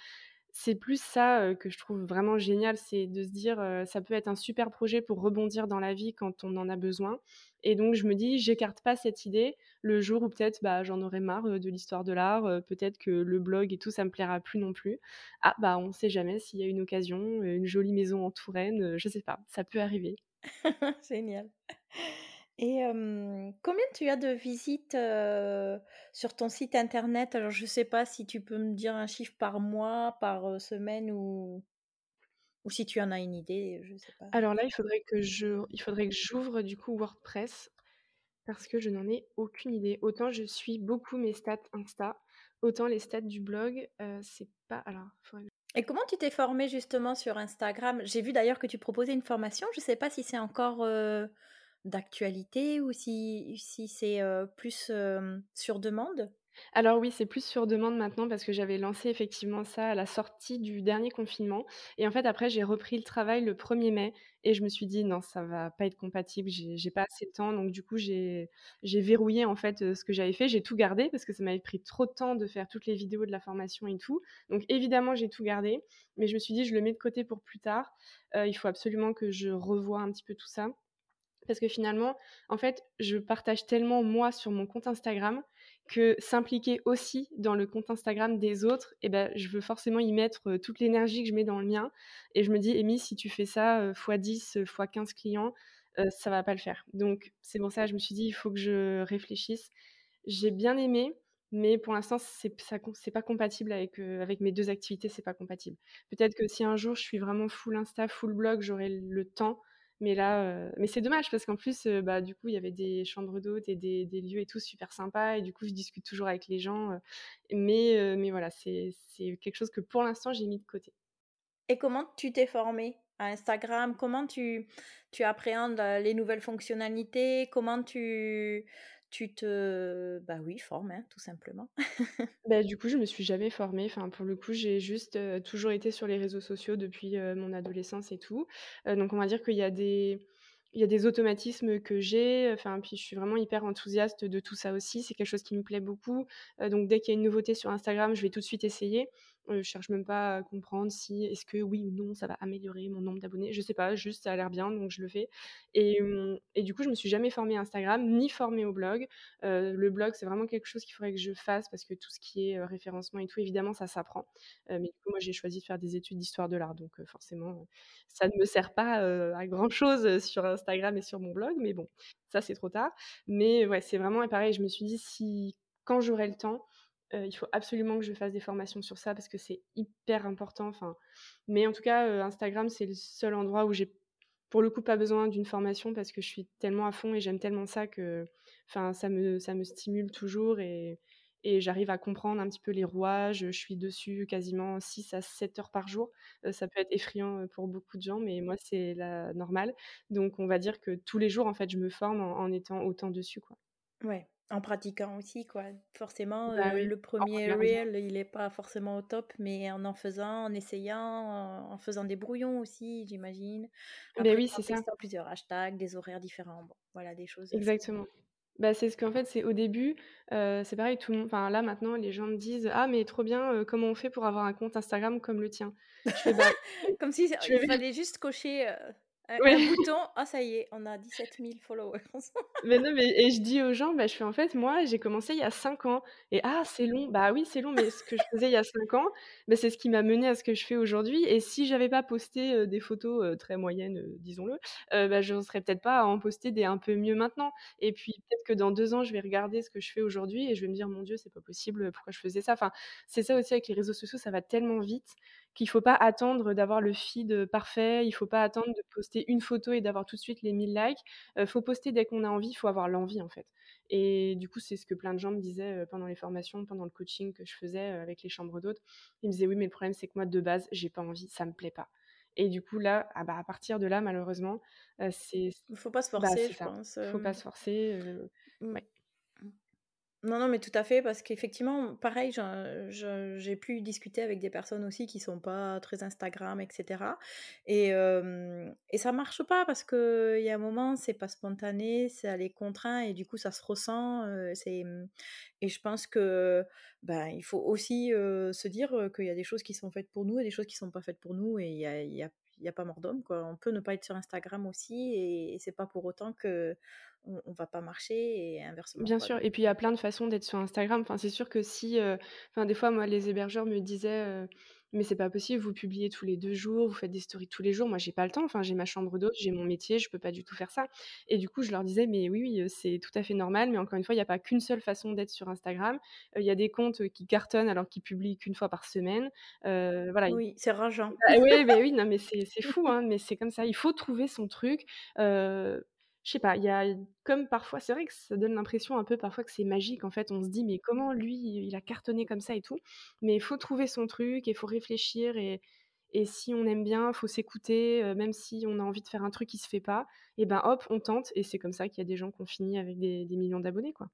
Speaker 1: c'est plus ça, que je trouve vraiment génial, c'est de se dire, ça peut être un super projet pour rebondir dans la vie quand on en a besoin et donc je me dis: «J'écarte pas cette idée, le jour où peut-être, bah, j'en aurai marre, de l'histoire de l'art, peut-être que le blog et tout, ça me plaira plus non plus. Ah, bah, on sait jamais s'il y a une occasion, une jolie maison en Touraine, je sais pas, ça peut arriver».
Speaker 2: Génial et combien tu as de visites, sur ton site internet? Alors je sais pas si tu peux me dire un chiffre par mois, par, semaine ou ou si tu en as une idée.
Speaker 1: Alors là, il faudrait que je il faudrait que j'ouvre du coup WordPress parce que je n'en ai aucune idée. Autant je suis beaucoup mes stats Insta, autant les stats du blog, c'est pas alors, faudrait
Speaker 2: et comment tu t'es formée justement sur Instagram? J'ai vu d'ailleurs que tu proposais une formation, je sais pas si c'est encore, d'actualité ou si si c'est, plus, sur demande?
Speaker 1: Alors oui, c'est plus sur demande maintenant parce que j'avais lancé effectivement ça à la sortie du dernier confinement et en fait après j'ai repris le travail le 1er mai et je me suis dit: «Non, ça va pas être compatible, j'ai pas assez de temps». Donc du coup, j'ai verrouillé en fait, ce que j'avais fait. J'ai tout gardé parce que ça m'avait pris trop de temps de faire toutes les vidéos de la formation et tout. Donc évidemment, j'ai tout gardé, mais je me suis dit: «Je le mets de côté pour plus tard». Il faut absolument que je revoie un petit peu tout ça. Parce que finalement, en fait, je partage tellement moi sur mon compte Instagram que s'impliquer aussi dans le compte Instagram des autres, et ben, je veux forcément y mettre toute l'énergie que je mets dans le mien. Et je me dis, Amy, si tu fais ça fois 10, fois 15 clients, ça va pas le faire. Donc c'est pour ça, je me suis dit, il faut que je réfléchisse. J'ai bien aimé, mais pour l'instant, c'est pas compatible avec, avec mes deux activités, c'est pas compatible. Peut-être que si un jour je suis vraiment full Insta, full blog, j'aurai le temps mais là, mais c'est dommage parce qu'en plus, bah, du coup, il y avait des chambres d'hôtes et des des lieux et tout super sympas et du coup, je discute toujours avec les gens, mais mais voilà, c'est c'est quelque chose que pour l'instant, j'ai mis de côté.
Speaker 2: Et comment tu t'es formée à Instagram? Comment tu tu appréhendes, les nouvelles fonctionnalités? Comment tu tu te bah, oui, formes, hein, tout simplement.
Speaker 1: Bah, du coup, je me suis jamais formée. Enfin, pour le coup, j'ai juste, toujours été sur les réseaux sociaux depuis, mon adolescence et tout. Donc on va dire qu'il y a des il y a des automatismes que j'ai, enfin, puis je suis vraiment hyper enthousiaste de tout ça aussi. C'est quelque chose qui me plaît beaucoup. Donc dès qu'il y a une nouveauté sur Instagram, je vais tout de suite essayer. Je cherche même pas à comprendre si est-ce que oui ou non ça va améliorer mon nombre d'abonnés. Je sais pas, juste ça a l'air bien donc je le fais et mmh du coup, je me suis jamais formée à Instagram, ni formée au blog. Heu, le blog, c'est vraiment quelque chose qu'il faudrait que je fasse parce que tout ce qui est, référencement et tout, évidemment, ça s'apprend. Heu, mais du coup, moi, j'ai choisi de faire des études d'histoire de l'art donc forcément, ça ne me sert pas, à grand chose, sur Instagram et sur mon blog, mais bon, ça, c'est trop tard. Mais ouais, c'est vraiment pareil, je me suis dit: «Si quand j'aurai le temps, il faut absolument que je fasse des formations sur ça parce que c'est hyper important, enfin, mais en tout cas, Instagram, c'est le seul endroit où j'ai, pour le coup, pas besoin d'une formation parce que je suis tellement à fond et j'aime tellement ça que, enfin, ça me ça me stimule toujours et et j'arrive à comprendre un petit peu les rouages. Je suis dessus quasiment 6 à 7 heures par jour. ça peut être effrayant, pour beaucoup de gens, mais moi, c'est la normale. Donc on va dire que tous les jours, en fait, je me forme en en étant autant dessus, quoi.
Speaker 2: Ouais. En pratiquant aussi quoi. Forcément,
Speaker 1: Bah oui,
Speaker 2: le
Speaker 1: en
Speaker 2: 1er
Speaker 1: regardant.
Speaker 2: reel, il est pas forcément au top, mais en en faisant, en essayant, en faisant des brouillons aussi, j'imagine. Après
Speaker 1: oui, c'est ça.
Speaker 2: plusieurs hashtags, des horaires différents, bon, voilà des choses
Speaker 1: Exactement. Bah, c'est ce qu'en fait, c'est au début, heu, c'est pareil, tout le monde enfin là, maintenant, les gens me disent: «Ah mais trop bien, heu, comment on fait pour avoir un compte Instagram comme le tien?» je fais: «Bah»
Speaker 2: Comme si il fallait juste cocher, heu, un un
Speaker 1: Oui.
Speaker 2: bouton. Ah ça y est, on a 17 000 followers.
Speaker 1: Mais non, mais et je dis aux gens, bah, je fais: «En fait, moi, j'ai commencé il y a 5 ans» et «Ah, c'est long». Bah oui, c'est long, mais ce que je faisais il y a 5 ans, bah, c'est ce qui m'a menée à ce que je fais aujourd'hui et si j'avais pas posté, des photos, très moyennes, disons-le, bah, j'en serais peut-être pas à en poster des un peu mieux maintenant et puis peut-être que dans 2 ans, je vais regarder ce que je fais aujourd'hui et je vais me dire: «Mon Dieu, c'est pas possible, pourquoi je faisais ça?» enfin, c'est ça aussi avec les réseaux sociaux, ça va tellement vite qu'il faut pas attendre d'avoir le feed, parfait. Il faut pas attendre de poster une photo et d'avoir tout de suite les 1000 likes. Heu, faut poster dès qu'on a envie, il faut avoir l'envie, en fait et du coup, c'est ce que plein de gens me disaient, pendant les formations, pendant le coaching que je faisais, avec les chambres d'hôtes. Ils me disaient: «Oui, mais le problème, c'est que moi, de base, j'ai pas envie, ça me plaît pas» et du coup, là, ah bah, à partir de là, malheureusement, heu, c'est
Speaker 2: Il faut pas se
Speaker 1: bah,
Speaker 2: forcer, je
Speaker 1: ça.
Speaker 2: pense,
Speaker 1: Faut pas se forcer, ouais.
Speaker 2: Non, non, mais tout à fait, parce qu'effectivement, pareil, j'ai pu discuter avec des personnes aussi qui sont pas très Instagram, et cetera. Et hem et ça marche pas parce qu'il y a un moment, c'est pas spontané, ça les contraint et du coup, ça se ressent, et je pense que, ben, il faut aussi, se dire, qu'il y a des choses qui sont faites pour nous et des choses qui sont pas faites pour nous et il y a il y a pas mort d'homme, quoi. On peut ne pas être sur Instagram aussi et c'est pas pour autant qu'on on va pas marcher et inversement,
Speaker 1: Bien
Speaker 2: quoi,
Speaker 1: sûr et puis il y a plein de façons d'être sur Instagram. Enfin, c'est sûr que si, heu, enfin, des fois, moi, les hébergeurs me disaient, heu: «Mais c'est pas possible, vous publiez tous les 2 jours, vous faites des stories tous les jours». Moi, j'ai pas le temps, enfin, j'ai ma chambre d'hôte, j'ai mon métier, je peux pas du tout faire ça et du coup, je leur disais: «Mais oui, oui, c'est tout à fait normal, mais encore une fois, il y a pas qu'une seule façon d'être sur Instagram. Il y a des comptes, qui cartonnent alors qu'ils publient qu'une fois par semaine». Voilà,
Speaker 2: oui, c'est rageant.
Speaker 1: bah, oui, beh, oui, non, mais c'est fou, hein, mais c'est comme ça. Il faut trouver son truc. Je sais pas, il y a comme parfois c'est vrai que ça donne l'impression un peu parfois que c'est magique, en fait. On se dit: «Mais comment lui, il a cartonné comme ça et tout?» mais il faut trouver son truc et il faut réfléchir et si on aime bien, faut s'écouter, heu, même si on a envie de faire un truc qui se fait pas et ben, hop, on tente et c'est comme ça qu'il y a des gens qui ont fini avec des millions d'abonnés, quoi.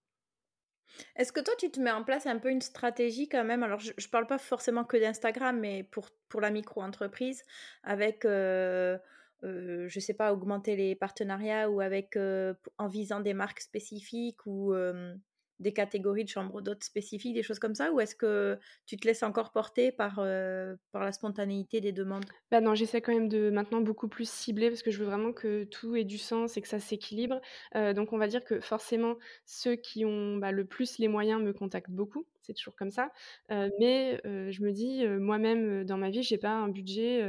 Speaker 2: Est-ce que toi, tu te mets en place un peu une stratégie quand même? Alors je je parle pas forcément que d'Instagram, mais pour la micro-entreprise avec, heu heu, je sais pas, augmenter les partenariats ou avec, heu, p en visant des marques spécifiques ou, hem, des catégories de chambres d'hôtes spécifiques, des choses comme ça? Ou est-ce que tu te laisses encore porter par, heu, par la spontanéité des demandes?
Speaker 1: Bah, non, j'essaie quand même de maintenant beaucoup plus cibler parce que je veux vraiment que tout ait du sens et que ça s'équilibre. Donc on va dire que forcément ceux qui ont, bah, le plus les moyens me contactent beaucoup, c'est toujours comme ça. Heu, mais je me dis, moi-même, dans ma vie, j'ai pas un budget,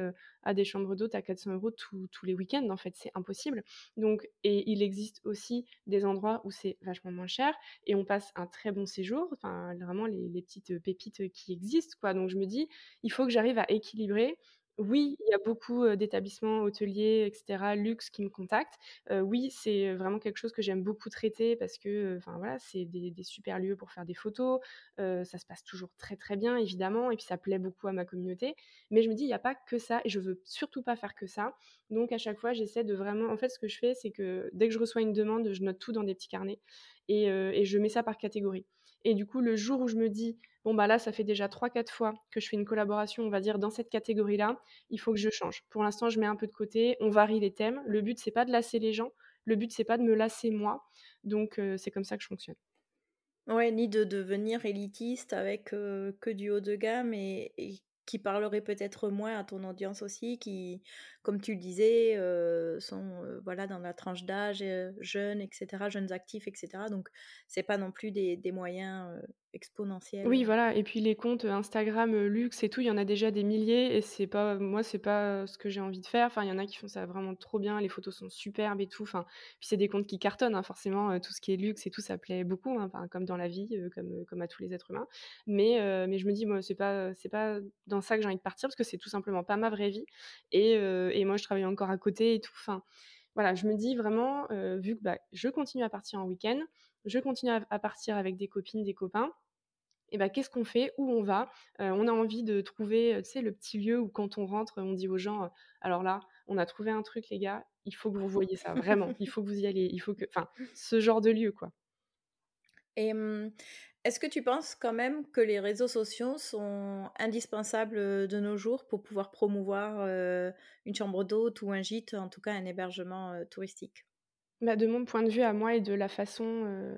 Speaker 1: à des chambres d'hôtes à 400 € tous tous les week-ends, en fait, c'est impossible. Donc et il existe aussi des endroits où c'est vachement moins cher et on passe un très bon séjour, enfin vraiment les les petites, pépites, qui existent, quoi. Donc je me dis: «Il faut que j'arrive à équilibrer oui, il y a beaucoup, d'établissements hôteliers et cetera, luxe qui me contactent. Oui, c'est, vraiment quelque chose que j'aime beaucoup traiter parce que, enfin voilà, c'est des super lieux pour faire des photos. Ça se passe toujours très, très bien évidemment et puis ça plaît beaucoup à ma communauté. Mais je me dis: «Il y a pas que ça et je veux surtout pas faire que ça». Donc à chaque fois, j'essaie de vraiment en fait, ce que je fais, c'est que dès que je reçois une demande, je note tout dans des petits carnets et et je mets ça par catégorie. Et du coup, le jour où je me dis: «Bon, bah, là, ça fait déjà trois, quatre fois que je fais une collaboration, on va dire, dans cette catégorie-là, il faut que je change. Pour l'instant, je mets un peu de côté, on varie les thèmes. Le but, c'est pas de lasser les gens, le but, c'est pas de me lasser moi. Donc heu, c'est comme ça que je fonctionne.
Speaker 2: Ouais, ni de devenir élitiste avec, heu, que du haut de gamme et qui parlerait peut-être moins à ton audience aussi qui, comme tu le disais, heu, sont, heu, voilà dans la tranche d'âge, heu, jeunes et cetera, jeunes actifs et cetera. Donc c'est pas non plus des des moyens, heu, exponentiels,
Speaker 1: Oui, voilà et puis les comptes, Instagram, heu, luxe et tout, il y en a déjà des milliers et c'est pas moi, c'est pas, ce que j'ai envie de faire. Enfin, il y en a qui font ça vraiment trop bien, les photos sont superbes et tout, enfin, puis c'est des comptes qui cartonnent, hein, forcément, tout ce qui est luxe et tout, ça plaît beaucoup, hein, comme dans la vie, comme, comme à tous les êtres humains. Mais mais je me dis: «Moi, c'est pas, c'est pas dans ça que j'ai envie de partir» parce que c'est tout simplement pas ma vraie vie et et moi, je travaille encore à côté et tout. Enfin, voilà, je me dis vraiment, vu que, bah, je continue à partir en week-end, je continue à partir avec des copines, des copains, et bah, qu'est-ce qu'on fait? Où on va? Heu, on a envie de trouver, heu, tu le petit lieu où quand on rentre, on dit aux gens, heu: «Alors là, on a trouvé un truc les gars, il faut que vous voyiez ça, vraiment, il faut que vous y alliez, il faut que» enfin, ce genre de lieu, quoi.
Speaker 2: Et est-ce que tu penses quand même que les réseaux sociaux sont indispensables, de nos jours pour pouvoir promouvoir, une chambre d'hôte ou un gîte, en tout cas un hébergement, touristique?
Speaker 1: Bah, de mon point de vue à moi et de la façon, heu,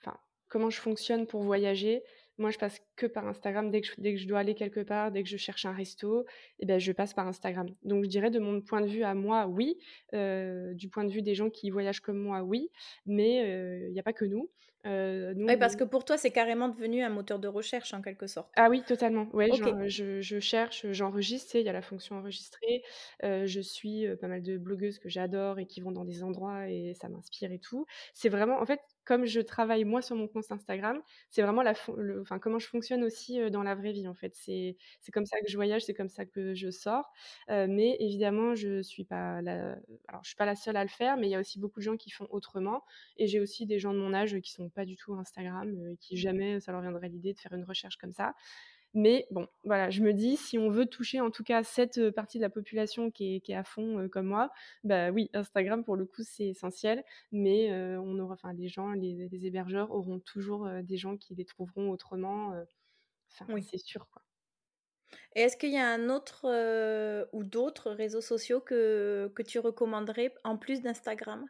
Speaker 1: enfin, comment je fonctionne pour voyager, moi, je passe que par Instagram. Dès que je dès que je dois aller quelque part, dès que je cherche un resto et ben, je passe par Instagram. Donc je dirais de mon point de vue à moi, oui, heu, du point de vue des gens qui voyagent comme moi, oui, mais heu, il y a pas que nous. Nous
Speaker 2: Oui, parce que pour toi, c'est carrément devenu un moteur de recherche en quelque sorte?
Speaker 1: Ah oui, totalement. Ouais, genre, je je cherche, j'enregistre, il y a la fonction enregistrer. Heu, je suis, heu, pas mal de blogueuses que j'adore et qui vont dans des endroits et ça m'inspire et tout. C'est vraiment en fait, comme je travaille moi sur mon compte Instagram, c'est vraiment la le enfin, comment je fonctionne aussi, dans la vraie vie, en fait. C'est comme ça que je voyage, c'est comme ça que je sors. Mais évidemment, je suis pas la alors je suis pas la seule à le faire, mais il y a aussi beaucoup de gens qui font autrement et j'ai aussi des gens de mon âge, qui sont pas du tout Instagram, qui jamais ça leur viendrait l'idée de faire une recherche comme ça. Mais bon, voilà, je me dis, si on veut toucher en tout cas cette partie de la population qui est, qui est à fond comme moi, bah oui, Instagram pour le coup c'est essentiel, mais on aura, enfin, les gens, les, les, hébergeurs auront toujours des gens qui les trouveront autrement. Enfin, oui. c'est sûr quoi.
Speaker 2: Et est-ce qu'il y a un autre ou d'autres réseaux sociaux que, que tu recommanderais en plus d'Instagram?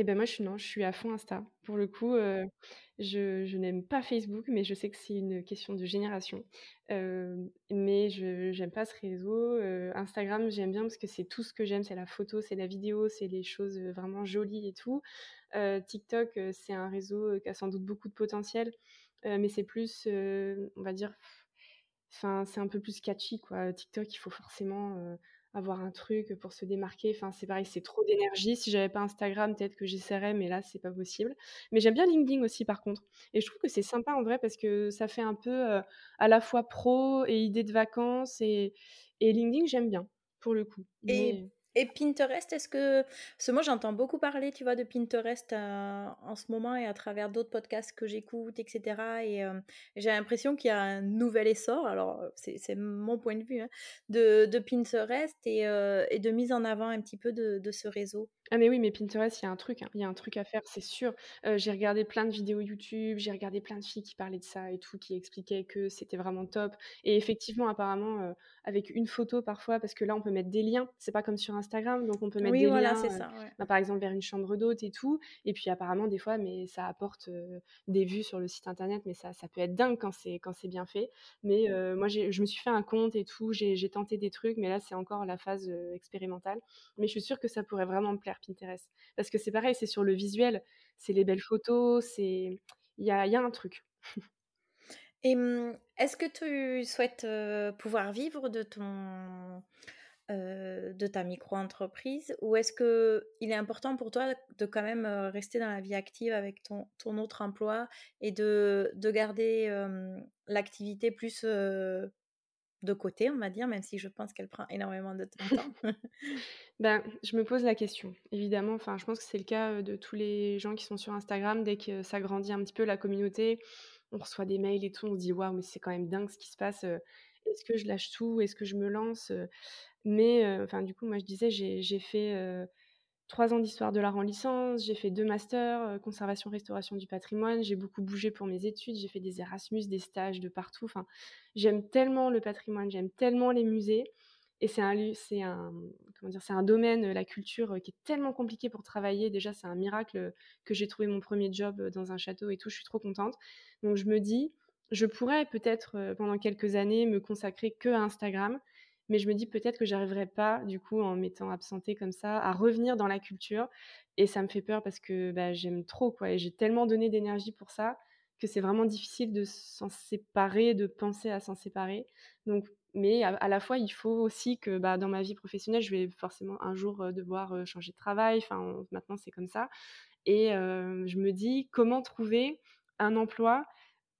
Speaker 1: Eh ben moi, je suis non, je suis à fond Insta. Pour le coup, euh, je, n'aime pas Facebook, mais je sais que c'est une question de génération. Euh, mais je j'aime pas ce réseau. Euh, Instagram, j'aime bien parce que c'est tout ce que j'aime, c'est la photo, c'est la vidéo, c'est les choses vraiment jolies et tout. TikTok, c'est un réseau qui a sans doute beaucoup de potentiel, mais c'est plus, on va dire, c'est un peu plus catchy quoi. TikTok, il faut forcément avoir un truc pour se démarquer. Enfin, c'est pareil, c'est trop d'énergie. Si j'avais pas Instagram, peut-être que j'essaierais, mais là, c'est pas possible. Mais j'aime bien LinkedIn aussi, par contre. Et je trouve que c'est sympa en vrai parce que ça fait un peu à la fois pro et idée de vacances. Et, et LinkedIn, j'aime bien, pour le coup.
Speaker 2: Et Pinterest, est-ce que... ce moi, j'entends beaucoup parler, tu vois, de Pinterest euh, en ce moment et à travers d'autres podcasts que j'écoute, etc. Et euh, j'ai l'impression qu'il y a un nouvel essor, alors c'est mon point de vue, hein, de, de, Pinterest et, euh, et, de mise en avant un petit peu de, de ce réseau.
Speaker 1: Ah mais oui, mais Pinterest, il y a un truc, hein. il y a un truc à faire, c'est sûr. j'ai regardé plein de vidéos YouTube, j'ai regardé plein de filles qui parlaient de ça et tout, qui expliquaient que c'était vraiment top. Et effectivement, apparemment, avec une photo parfois, parce que là, on peut mettre des liens. C'est pas comme sur Instagram, donc on peut mettre des liens. Ça, bah, par exemple, vers une chambre d'hôte et tout. Et puis apparemment, des fois, mais ça apporte des vues sur le site internet, mais ça, ça peut être dingue quand c'est quand c'est bien fait. Mais moi, je me suis fait un compte et tout, j'ai tenté des trucs, mais là, c'est encore la phase expérimentale. Mais je suis sûre que ça pourrait vraiment me plaire Pinterest. Parce que c'est pareil, c'est sur le visuel, c'est les belles photos, c'est il y a, y a, un truc.
Speaker 2: Et mmh, est-ce que tu souhaites pouvoir vivre de ton de ta micro-entreprise ou est-ce que il est important pour toi de quand même rester dans la vie active avec ton, ton autre emploi et de, de garder l'activité plus de côté, on va dire, même si je pense qu'elle prend énormément de temps.
Speaker 1: ben, je me pose la question, évidemment. Enfin, je pense que c'est le cas de tous les gens qui sont sur Instagram. Dès que ça grandit un petit peu la communauté, on reçoit des mails et tout, on se dit waouh, mais c'est quand même dingue ce qui se passe. Est-ce que je lâche tout Est-ce que je me lance Mais, enfin, du coup, moi, je disais, j'ai fait trois ans d'histoire de l'art en licence, j'ai fait deux masters, euh, conservation, restauration du patrimoine, j'ai beaucoup bougé pour mes études, j'ai fait des Erasmus, des stages de partout. Enfin, j'aime tellement le patrimoine, j'aime tellement les musées. Et c'est un, un, comment dire, c'est un domaine, la culture, qui est tellement compliqué pour travailler. Déjà, c'est un miracle que j'ai trouvé mon premier job dans un château et tout. Je suis trop contente. Donc, je me dis, je pourrais peut-être euh, pendant quelques années me consacrer que à Instagram mais je me dis peut-être que j'arriverai pas, du coup, en m'étant absentée comme ça, à revenir dans la culture. Et ça me fait peur parce que bah, j'aime trop, quoi. Et j'ai tellement donné d'énergie pour ça que c'est vraiment difficile de s'en séparer, de penser à s'en séparer. Donc, mais à, la fois, il faut aussi que bah, dans ma vie professionnelle, je vais forcément un jour euh, devoir euh, changer de travail. Enfin, maintenant, c'est comme ça. Et euh, je me dis, comment trouver un emploi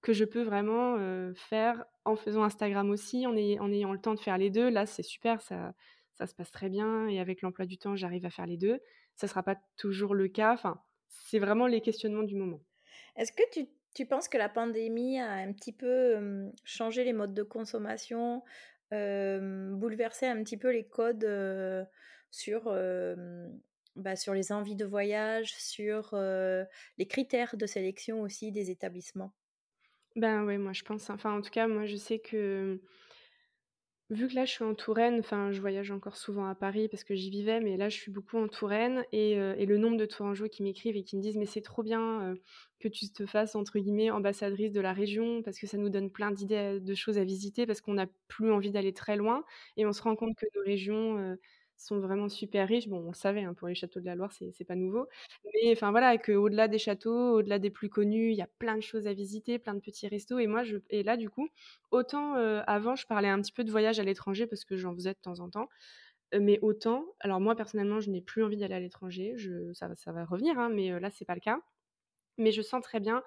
Speaker 1: que je peux vraiment faire en faisant Instagram aussi, en, ayant le temps de faire les deux. Là, c'est super, ça, se passe très bien et avec l'emploi du temps, j'arrive à faire les deux. Ça ne sera pas toujours le cas. Enfin, c'est vraiment les questionnements du moment.
Speaker 2: Est-ce que tu, penses que la pandémie a un petit peu changé les modes de consommation, bouleversé un petit peu les codes bah, sur les envies de voyage, sur les critères de sélection aussi des établissements?
Speaker 1: Ben, ouais, moi je pense, enfin en tout cas, moi je sais que vu que là je suis en Touraine, enfin je voyage encore souvent à Paris parce que j'y vivais, mais là je suis beaucoup en Touraine et, le nombre de Tourangeaux qui m'écrivent et qui me disent mais c'est trop bien que tu te fasses entre guillemets ambassadrice de la région parce que ça nous donne plein d'idées de choses à visiter parce qu'on n'a plus envie d'aller très loin et on se rend compte que nos régions sont vraiment super riches. Bon, on le savait, hein, pour les châteaux de la Loire, c'est pas nouveau. Mais enfin voilà, qu'au-delà des châteaux, au-delà des plus connus, il y a plein de choses à visiter, plein de petits restos. Et moi, je, et là, du coup, autant euh, avant, je parlais un petit peu de voyage à l'étranger parce que j'en faisais de temps en temps. Euh, mais autant, alors moi personnellement, je n'ai plus envie d'aller à l'étranger. Ça, ça va revenir, hein, mais euh, là, c'est pas le cas. Mais je sens très bien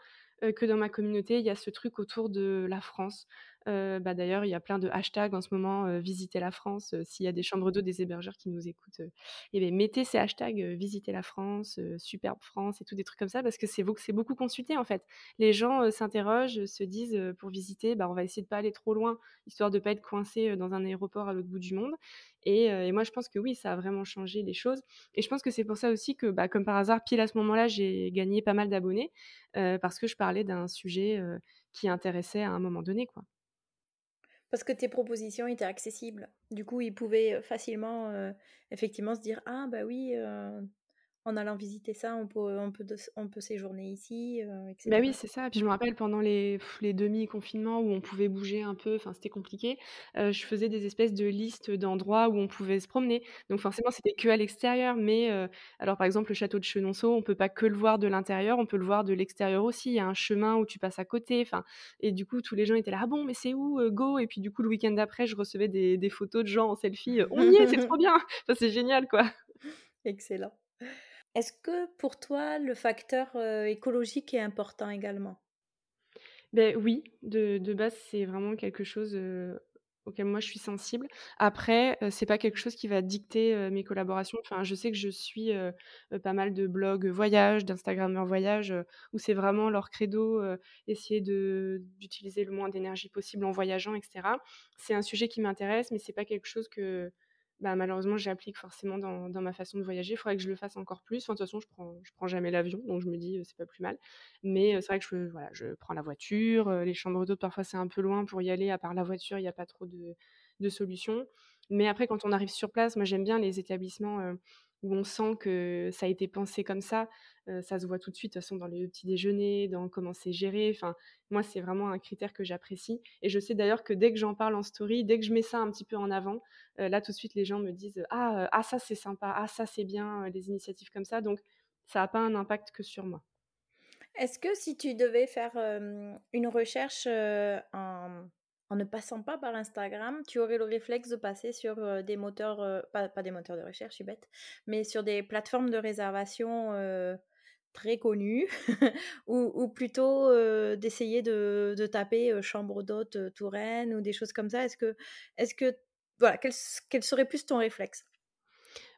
Speaker 1: que dans ma communauté, il y a ce truc autour de la France, bah, d'ailleurs, il y a plein de hashtags en ce moment, visiter la France. S'il y a des chambres d'eau, des hébergeurs qui nous écoutent, et beh, mettez ces hashtags, visiter la France, superbe France et tout, des trucs comme ça, parce que c'est beaucoup consulté, en fait. Les gens s'interrogent, se disent, pour visiter, bah, on va essayer de pas aller trop loin, histoire de pas être coincé dans un aéroport à l'autre bout du monde. Et, et, moi, je pense que oui, ça a vraiment changé les choses. Et je pense que c'est pour ça aussi que, bah, comme par hasard, pile à ce moment-là, j'ai gagné pas mal d'abonnés, parce que je parlais d'un sujet qui intéressait à un moment donné, quoi.
Speaker 2: Parce que tes propositions étaient accessibles. Du coup, ils pouvaient facilement, effectivement, se dire ah bah oui, en allant visiter ça, on peut, on peut, on peut séjourner ici, euh, etc.
Speaker 1: Bah oui, c'est ça. Puis je me rappelle pendant les, les demi-confinements où on pouvait bouger un peu, enfin c'était compliqué, euh, je faisais des espèces de listes d'endroits où on pouvait se promener. Donc forcément, c'était que à l'extérieur. Mais euh, alors par exemple, le château de Chenonceau, on peut pas que le voir de l'intérieur, on peut le voir de l'extérieur aussi. Il y a un chemin où tu passes à côté. Enfin, et du coup, tous les gens étaient là, ah bon, mais c'est où, go? Et puis du coup, le week-end d'après, je recevais des, des, photos de gens en selfie. on y est, c'est trop bien. Enfin, c'est génial, quoi.
Speaker 2: Excellent. Est-ce que pour toi, le facteur écologique est important également?
Speaker 1: Ben oui, de, de base, c'est vraiment quelque chose auquel moi je suis sensible. Après, c'est pas quelque chose qui va dicter mes collaborations. Enfin, je sais que je suis pas mal de blogs voyage, d'Instagrammeurs voyage, où c'est vraiment leur credo, essayer d'utiliser le moins d'énergie possible en voyageant, etc. C'est un sujet qui m'intéresse, mais c'est pas quelque chose que bah, malheureusement, j'applique forcément dans, ma façon de voyager. Il faudrait que je le fasse encore plus. De toute façon, je prends, je prends jamais l'avion, donc je me dis, c'est pas plus mal. Mais c'est vrai que je, prends la voiture. les chambres d'hôtes, parfois, c'est un peu loin pour y aller. À part la voiture, il n'y a pas trop de, de, solutions. Mais après, quand on arrive sur place, moi, j'aime bien les établissements on sent que ça a été pensé comme ça. ça se voit tout de suite, de toute façon, dans les petits déjeuners, dans comment c'est géré. Enfin, moi, c'est vraiment un critère que j'apprécie. Et je sais d'ailleurs que dès que j'en parle en story, dès que je mets ça un petit peu en avant, là, tout de suite, les gens me disent ah, ah ça, c'est sympa, ah, ça, c'est bien, les initiatives comme ça. Donc, ça n'a pas un impact que sur moi.
Speaker 2: Est-ce que si tu devais faire une recherche en en ne passant pas par Instagram, tu aurais le réflexe de passer sur des moteurs, pas, des moteurs de recherche, je suis bête, mais sur des plateformes de réservation très connues, ou, plutôt d'essayer de, taper chambre d'hôte Touraine ou des choses comme ça. Est-ce que, est-ce que, voilà, quel serait plus ton réflexe?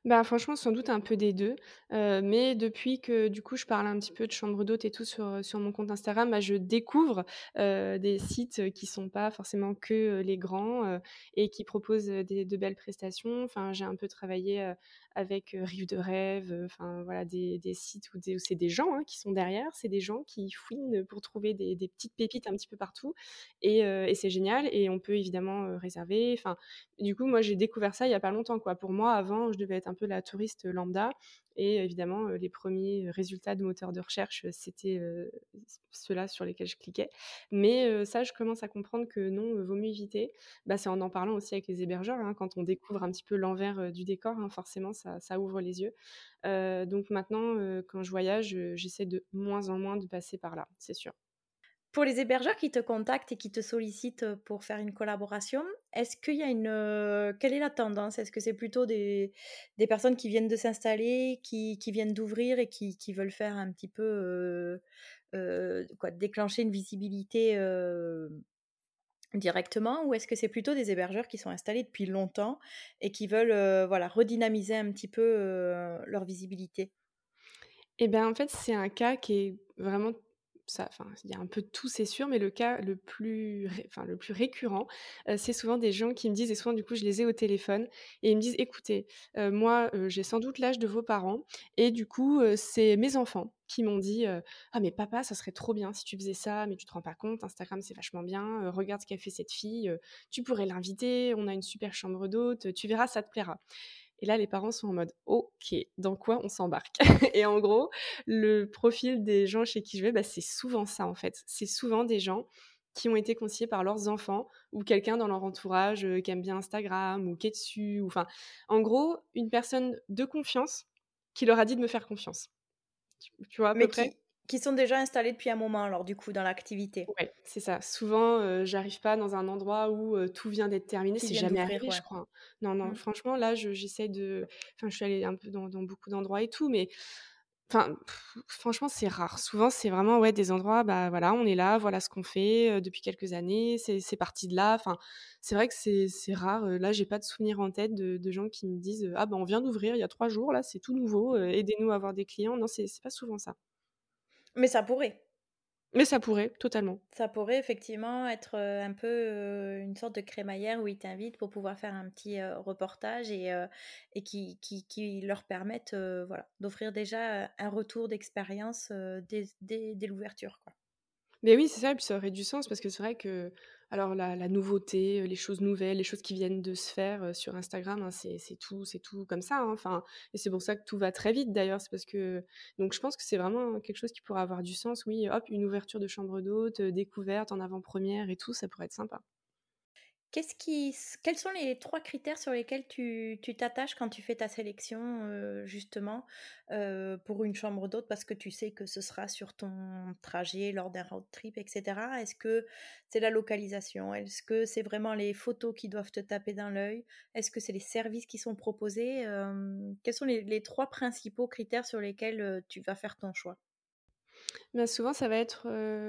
Speaker 1: Bah, franchement, sans doute un peu des deux. mais depuis que, du coup, je parle un petit peu de chambre d'hôte et tout sur, sur mon compte Instagram, bah, je découvre des sites qui sont pas forcément que les grands et qui proposent des, de belles prestations. Enfin, j'ai un peu travaillé avec Rive de Rêve, enfin voilà, des, des sites où, c'est des gens hein, qui sont derrière, c'est des gens qui fouinent pour trouver des, petites pépites un petit peu partout, et, et c'est génial, et on peut évidemment réserver. Enfin, du coup, moi j'ai découvert ça il y a pas longtemps, quoi. Pour moi, avant, je devais être un peu la touriste lambda, et évidemment, les premiers résultats de moteurs de recherche, c'était ceux-là sur lesquels je cliquais. Mais ça, je commence à comprendre que non, vaut mieux éviter. Bah, c'est en en parlant aussi avec les hébergeurs, hein, quand on découvre un petit peu l'envers du décor, hein, forcément, ça, ouvre les yeux. donc maintenant, quand je voyage, j'essaie de moins en moins de passer par là, c'est sûr.
Speaker 2: Pour les hébergeurs qui te contactent et qui te sollicitent pour faire une collaboration, est-ce qu'il y a une... quelle est la tendance? Est-ce que c'est plutôt des, des, personnes qui viennent de s'installer, qui, qui, viennent d'ouvrir et qui, qui, veulent faire un petit peu... Euh, quoi, déclencher une visibilité directement? Ou est-ce que c'est plutôt des hébergeurs qui sont installés depuis longtemps et qui veulent voilà, redynamiser un petit peu leur visibilité?
Speaker 1: Eh bien, en fait, c'est un cas qui est vraiment enfin, il y a un peu de tout, c'est sûr, mais le cas le plus, enfin, le plus récurrent, c'est souvent des gens qui me disent, et souvent du coup je les ai au téléphone, et ils me disent, écoutez, moi j'ai sans doute l'âge de vos parents, et du coup c'est mes enfants qui m'ont dit, ah mais papa, ça serait trop bien si tu faisais ça, mais tu te rends pas compte, Instagram c'est vachement bien, regarde ce qu'a fait cette fille, tu pourrais l'inviter, on a une super chambre d'hôte, tu verras, ça te plaira. Et là, les parents sont en mode OK, dans quoi on s'embarque? Et en gros, le profil des gens chez qui je vais, bah, c'est souvent ça en fait. C'est souvent des gens qui ont été conseillés par leurs enfants ou quelqu'un dans leur entourage qui aime bien Instagram ou qui est dessus. Enfin, en gros, une personne de confiance qui leur a dit de me faire confiance. Tu, vois à peu près?
Speaker 2: qui sont déjà installés depuis un moment, alors du coup, dans l'activité.
Speaker 1: Oui, c'est ça. Souvent, euh, j'arrive pas dans un endroit où euh, tout vient d'être terminé. C'est jamais arrivé, je crois. Non, non, mmh. franchement, là, j'essaie de. Enfin, je suis allée un peu dans, beaucoup d'endroits et tout, mais Enfin, franchement, c'est rare. Souvent, c'est vraiment, ouais, des endroits, bah, voilà, on est là, voilà ce qu'on fait, heu, depuis quelques années, c'est parti de là. Enfin, c'est vrai que c'est rare, heu, là, j'ai pas de souvenir en tête de de gens qui me disent, «Ah bah, on vient d'ouvrir il y a 3 jours, là, c'est tout nouveau, heu, aidez-nous à avoir des clients». Non, c'est pas souvent ça.
Speaker 2: Mais ça pourrait.
Speaker 1: Mais ça pourrait, totalement.
Speaker 2: Ça pourrait effectivement être, heu, un peu, heu, une sorte de crémaillère où ils t'invitent pour pouvoir faire un petit, heu, reportage et qui qui qui leur permettent, voilà, d'offrir déjà, un retour d'expérience, dès dès dès l'ouverture, quoi.
Speaker 1: Mais oui, c'est ça et puis ça aurait du sens parce que c'est vrai que alors la nouveauté, les choses nouvelles, les choses qui viennent de se faire, sur Instagram, hein, c'est tout c'est tout comme ça, hein, enfin et c'est pour ça que tout va très vite d'ailleurs. C'est parce que donc je pense que c'est vraiment quelque chose qui pourrait avoir du sens, oui, hop, une ouverture de chambre d'hôte, découverte en avant-première et tout, ça pourrait être sympa.
Speaker 2: Qu'est-ce qui quels sont les 3 critères sur lesquels tu tu t'attaches quand tu fais ta sélection, justement, pour une chambre d'hôte? Parce que tu sais que ce sera sur ton trajet lors d'un road trip et cetera. Est-ce que c'est la localisation? Est-ce que c'est vraiment les photos qui doivent te taper dans l'œil? Est-ce que c'est les services qui sont proposés? Quels sont les 3 principaux critères sur lesquels, tu vas faire ton choix?
Speaker 1: Bah, souvent, ça va être,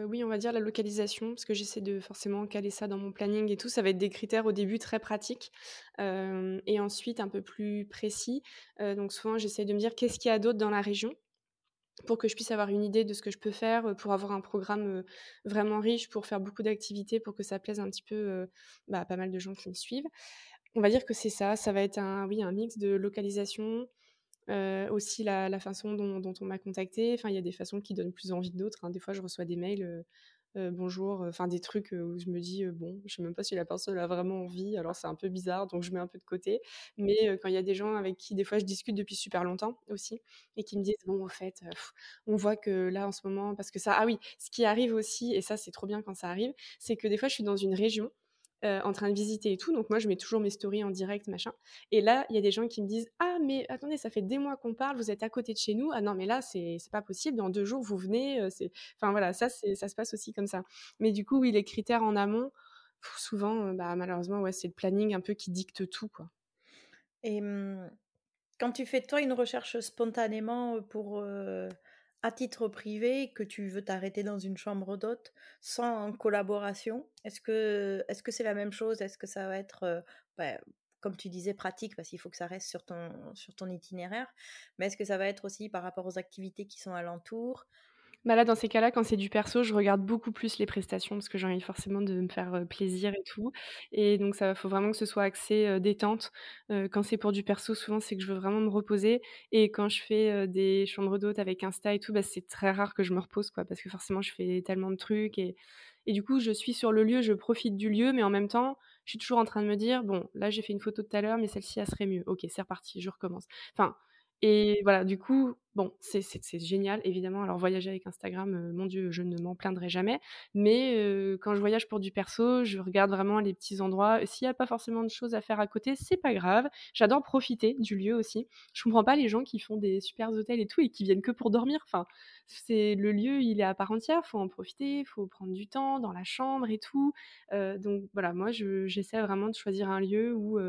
Speaker 1: oui, on va dire la localisation, parce que j'essaie de forcément caler ça dans mon planning et tout. Ça va être des critères au début très pratiques, et ensuite un peu plus précis. Donc souvent, j'essaie de me dire: «Qu'est-ce qu'il y a d'autre dans la région?» pour que je puisse avoir une idée de ce que je peux faire, pour avoir un programme, vraiment riche, pour faire beaucoup d'activités, pour que ça plaise un petit peu, bah, à pas mal de gens qui me suivent. On va dire que c'est ça, ça va être un oui, un mix de localisation, Heu, aussi la la façon dont on m'a contactée, enfin, il y a des façons qui donnent plus envie que d'autres, hein. Des fois, je reçois des mails, heu heu: «Bonjour», enfin des trucs, où je me dis, «Bon, je sais même pas si la personne a vraiment envie», alors c'est un peu bizarre, donc je mets un peu de côté. Mais quand il y a des gens avec qui, des fois, je discute depuis super longtemps aussi et qui me disent: «Bon, au fait, on voit que là, en ce moment» parce que ça ah oui, ce qui arrive aussi et ça, c'est trop bien quand ça arrive, c'est que des fois, je suis dans une région heu, en train de visiter et tout, donc moi je mets toujours mes stories en direct machin et là, il y a des gens qui me disent: «Ah mais attendez, ça fait des mois qu'on parle, vous êtes à côté de chez nous. Ah non mais là c'est pas possible, dans 2 jours vous venez, c'est» enfin voilà, ça ça se passe aussi comme ça. Mais du coup, oui, les critères en amont, souvent, heu, bah, malheureusement, ouais, c'est le planning un peu qui dicte tout, quoi.
Speaker 2: Et mmh Quand tu fais toi une recherche spontanément, pour, à titre privé, que tu veux t'arrêter dans une chambre d'hôte sans collaboration, est-ce que c'est la même chose? Est-ce que ça va être, bah, comme tu disais pratique parce qu'il faut que ça reste sur ton sur ton itinéraire, mais est-ce que ça va être aussi par rapport aux activités qui sont alentours?
Speaker 1: Bah, là, dans ces cas-là, quand c'est du perso, je regarde beaucoup plus les prestations parce que j'ai envie forcément de me faire, heu, plaisir et tout et donc ça faut vraiment que ce soit axé, heu, détente. Heu, quand c'est pour du perso, souvent, c'est que je veux vraiment me reposer et quand je fais, des chambres d'hôtes avec Insta et tout, bah, c'est très rare que je me repose, quoi, parce que forcément, je fais tellement de trucs et et du coup, je suis sur le lieu, je profite du lieu, mais en même temps, je suis toujours en train de me dire: «Bon, là, j'ai fait une photo tout à l'heure, mais celle-ci, elle serait mieux. OK, c'est reparti, je recommence». Enfin et voilà, du coup, bon, c'est génial évidemment. Alors voyager avec Instagram, heu, mon Dieu, je ne m'en plaindrai jamais. Mais heu, quand je voyage pour du perso, je regarde vraiment les petits endroits. S'il y a pas forcément de choses à faire à côté, c'est pas grave. J'adore profiter du lieu aussi. Je comprends pas les gens qui font des super hôtels et tout et qui viennent que pour dormir. Enfin, c'est le lieu, il est à part entière, faut en profiter, faut prendre du temps dans la chambre et tout. Heu, donc voilà, moi je j'essaie vraiment de choisir un lieu où,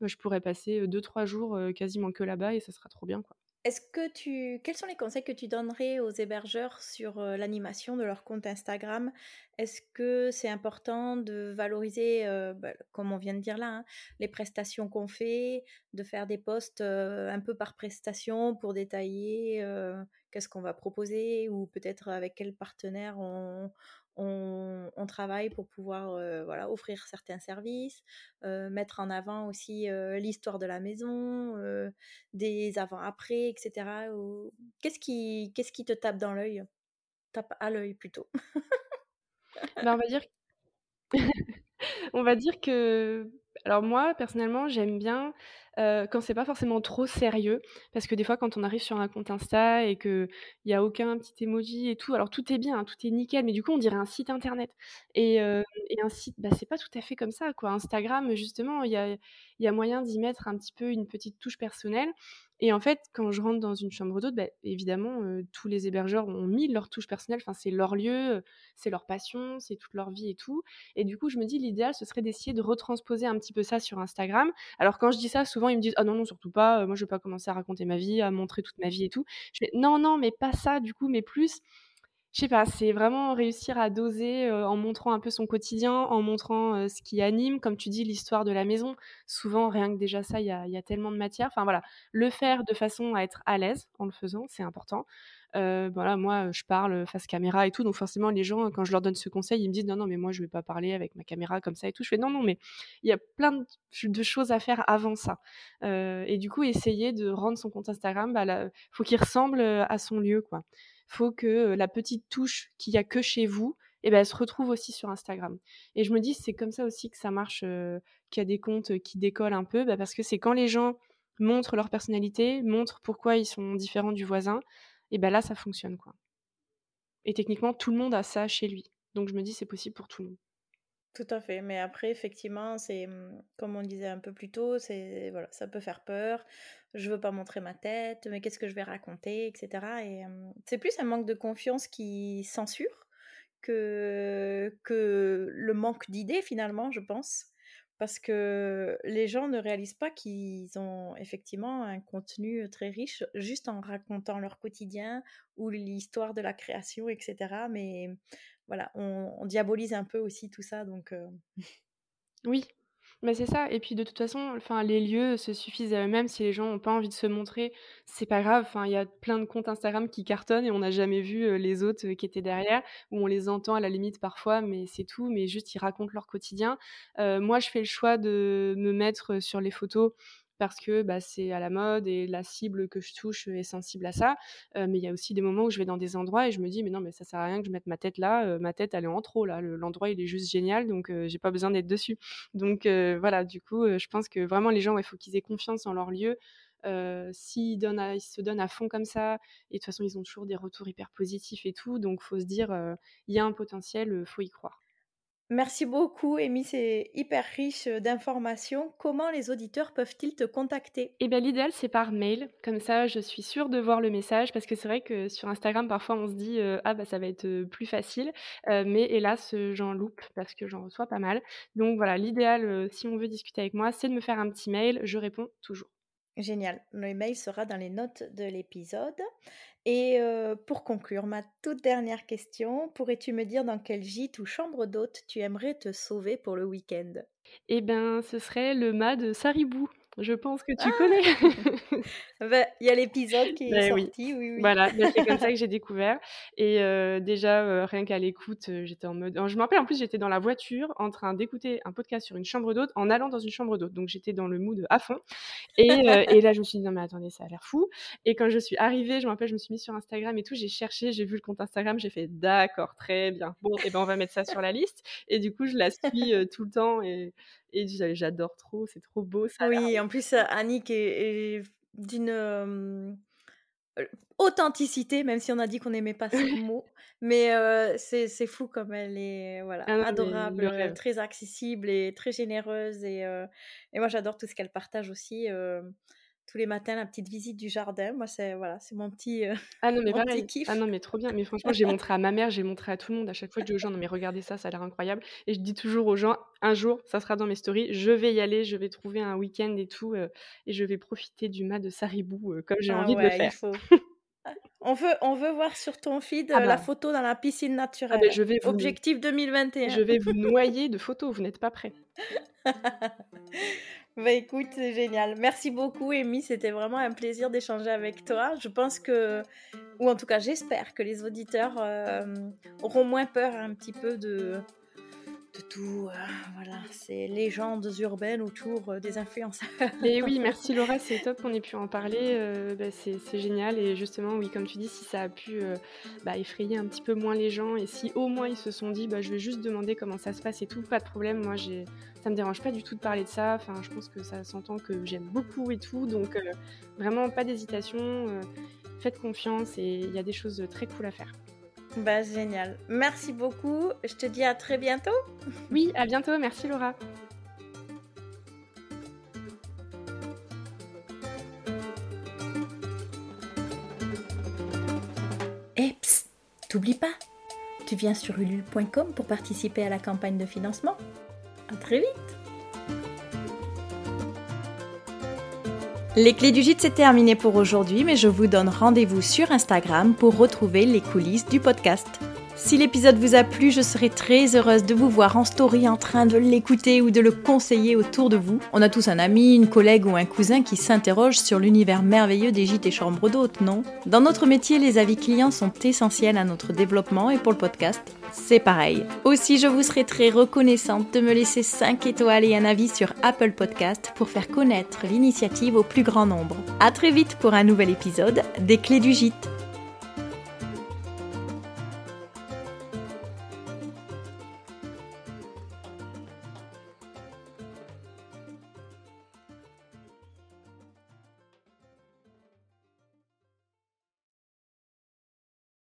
Speaker 1: bah, je pourrais passer, heu, 2-3 jours, quasiment que là-bas et ça sera trop bien, quoi.
Speaker 2: Est-ce que tu quels sont les conseils que tu donnerais aux hébergeurs sur, l'animation de leur compte Instagram? Est-ce que c'est important de valoriser, bah, comme on vient de dire là, hein, les prestations qu'on fait, de faire des posts, un peu par prestation pour détailler, qu'est-ce qu'on va proposer ou peut-être avec quel partenaire on on on travaille pour pouvoir, heu, voilà, offrir certains services, heu, mettre en avant aussi, heu, l'histoire de la maison, des avant-après et cetera ou qu'est-ce qui qu'est-ce qui te tape dans l'œil? Tape à l'œil plutôt.
Speaker 1: Bah, on va dire On va dire que alors moi, personnellement, j'aime bien, heu, quand c'est pas forcément trop sérieux, parce que des fois, quand on arrive sur un compte Insta et qu'il y a aucun petit emoji et tout, alors tout est bien, hein, tout est nickel, mais du coup, on dirait un site internet et et un site, bah, c'est pas tout à fait comme ça, quoi. Instagram, justement, il y a il y a moyen d'y mettre un petit peu une petite touche personnelle Et en fait, quand je rentre dans une chambre d'hôte, bah, évidemment, tous les hébergeurs ont mis leur touche personnelle. Enfin, c'est leur lieu, c'est leur passion, c'est toute leur vie et tout. Et du coup, je me dis, l'idéal, ce serait d'essayer de retransposer un petit peu ça sur Instagram. Alors, quand je dis ça, souvent, ils me disent, ah non, non, surtout pas. moi, je vais pas commencer à raconter ma vie, à montrer toute ma vie et tout. Je fais, non, non, mais pas ça, du coup, mais plus je sais pas, c'est vraiment réussir à doser en montrant un peu son quotidien, en montrant ce qui anime, comme tu dis, l'histoire de la maison. Souvent, rien que déjà ça, il y a, tellement de matière. Enfin voilà, le faire de façon à être à l'aise en le faisant, c'est important. voilà, moi, je parle face caméra et tout, donc forcément, les gens, quand je leur donne ce conseil, ils me disent non, non, mais moi, je vais pas parler avec ma caméra comme ça et tout. Je fais non, non, mais il y a plein de, choses à faire avant ça. et du coup, essayer de rendre son compte Instagram, bah, faut qu'il ressemble à son lieu, quoi faut que la petite touche qu'il y a que chez vous, eh ben, elle se retrouve aussi sur Instagram. Et je me dis, c'est comme ça aussi que ça marche, qu'il y a des comptes qui décollent un peu, bah, parce que c'est quand les gens montrent leur personnalité, montrent pourquoi ils sont différents du voisin, et ben là, ça fonctionne. quoi. Et techniquement, tout le monde a ça chez lui. Donc je me dis, c'est possible pour tout le monde.
Speaker 2: Tout à fait, mais après, effectivement, c'est mmh, comme on disait un peu plus tôt, c'est voilà, ça peut faire peur. Je veux pas montrer ma tête, mais qu'est-ce que je vais raconter, etc. Et c'est plus un manque de confiance qui censure que que le manque d'idées finalement, je pense, parce que les gens ne réalisent pas qu'ils ont effectivement un contenu très riche juste en racontant leur quotidien ou l'histoire de la création, etc. Mais voilà, on, diabolise un peu aussi tout ça, donc.
Speaker 1: Oui, mais c'est ça. Et puis de toute façon, enfin, les lieux se suffisent à eux-mêmes. Si les gens n'ont pas envie de se montrer, c'est pas grave. Enfin, il y a plein de comptes Instagram qui cartonnent et on n'a jamais vu les autres qui étaient derrière, ou on les entend à la limite parfois, mais c'est tout. Mais juste, ils racontent leur quotidien. moi, je fais le choix de me mettre sur les photos parce que bah, c'est à la mode et la cible que je touche est sensible à ça. mais il y a aussi des moments où je vais dans des endroits et je me dis, mais non, mais ça sert à rien que je mette ma tête là. ma tête, elle est en trop là. L'endroit, il est juste génial, donc j'ai pas besoin d'être dessus. Donc voilà, du coup, je pense que vraiment les gens, il faut qu'ils aient confiance en leur lieu. s'ils, ils se donnent à fond comme ça, et de toute façon, ils ont toujours des retours hyper positifs et tout, donc faut se dire, il y a un potentiel, faut y croire.
Speaker 2: Merci beaucoup, Amy. C'est hyper riche d'informations. Comment les auditeurs peuvent-ils te contacter?
Speaker 1: Eh bien, l'idéal, c'est par mail. Comme ça, je suis sûre de voir le message parce que c'est vrai que sur Instagram, parfois, on se dit Ah, bah, ça va être plus facile. mais hélas, j'en loupe parce que j'en reçois pas mal. Donc voilà, l'idéal, si on veut discuter avec moi, c'est de me faire un petit mail. Je réponds toujours.
Speaker 2: Génial. Le mail sera dans les notes de l'épisode. Et pour conclure, ma toute dernière question, pourrais-tu me dire dans quel gîte ou chambre d'hôte tu aimerais te sauver pour le week-end?
Speaker 1: Eh bien, ce serait le mât de Saribou. Je pense que tu ah! connais.
Speaker 2: Bah, il y a l'épisode qui est ben sorti, oui, oui.
Speaker 1: Voilà, bah, c'est comme ça que j'ai découvert. Et déjà, rien qu'à l'écoute, j'étais en mode. Je me rappelle, en plus, j'étais dans la voiture en train d'écouter un podcast sur une chambre d'hôte en allant dans une chambre d'hôte. Donc, j'étais dans le mood à fond. Et, et, là, je me suis dit, non, mais attendez, ça a l'air fou. Et quand je suis arrivée, je me rappelle, je me suis mise sur Instagram et tout. J'ai cherché, j'ai vu le compte Instagram, j'ai fait, d'accord, très bien. Bon, et ben, on va mettre ça sur la liste. Et du coup, je la suis tout le temps. Et, et j'adore trop, c'est trop beau. Ça
Speaker 2: oui, en plus, Annick est, d'une authenticité, même si on a dit qu'on n'aimait pas ce mot. Mais c'est fou comme elle est voilà, ah adorable, très accessible et très généreuse. Et, et moi, j'adore tout ce qu'elle partage aussi tous les matins la petite visite du jardin. Moi, c'est voilà, c'est mon petit, euh,
Speaker 1: ah non, mais mon kiff. Ah non, mais trop bien. Mais franchement, j'ai montré à ma mère, j'ai montré à tout le monde. À chaque fois, je dis aux gens, non, mais regardez ça, ça a l'air incroyable. Et je dis toujours aux gens, un jour, ça sera dans mes stories, je vais y aller, je vais trouver un week-end et tout, euh, et je vais profiter du mât de Saribou euh, comme j'ai ah envie de le faire.
Speaker 2: On veut, on veut voir sur ton feed ah la bah. photo dans la piscine naturelle. Ah je vais Objectif 2021.
Speaker 1: Je vais vous noyer de photos, vous n'êtes pas prêts.
Speaker 2: Bah écoute, c'est génial. Merci beaucoup, Amy. C'était vraiment un plaisir d'échanger avec toi. Je pense que, ou en tout cas, j'espère que les auditeurs euh, auront moins peur un petit peu de, de tout, euh, voilà, ces légendes urbaines autour euh, des influenceurs.
Speaker 1: Et oui, merci Laura, c'est top qu'on ait pu en parler, euh, bah, c'est génial et justement, oui, comme tu dis, si ça a pu bah, effrayer un petit peu moins les gens et si au moins ils se sont dit, bah, je vais juste demander comment ça se passe et tout, pas de problème, moi ça me dérange pas du tout de parler de ça, enfin, je pense que ça s'entend que j'aime beaucoup et tout, donc vraiment pas d'hésitation, faites confiance et il y a des choses très cool à faire.
Speaker 2: Bah, génial. Merci beaucoup. Je te dis à très bientôt.
Speaker 1: Oui, à bientôt. Merci Laura.
Speaker 2: Et psst, t'oublie pas. Tu viens sur ulule.com pour participer à la campagne de financement. À très vite. Les clés du gîte, c'est terminé pour aujourd'hui, mais je vous donne rendez-vous sur Instagram pour retrouver les coulisses du podcast. Si l'épisode vous a plu, je serai très heureuse de vous voir en story en train de l'écouter ou de le conseiller autour de vous. On a tous un ami, une collègue ou un cousin qui s'interroge sur l'univers merveilleux des gîtes et chambres d'hôtes, non? Dans notre métier, les avis clients sont essentiels à notre développement et pour le podcast, c'est pareil. Aussi, je vous serai très reconnaissante de me laisser 5 étoiles et un avis sur Apple Podcast pour faire connaître l'initiative au plus grand nombre. A très vite pour un nouvel épisode des Clés du Gîte.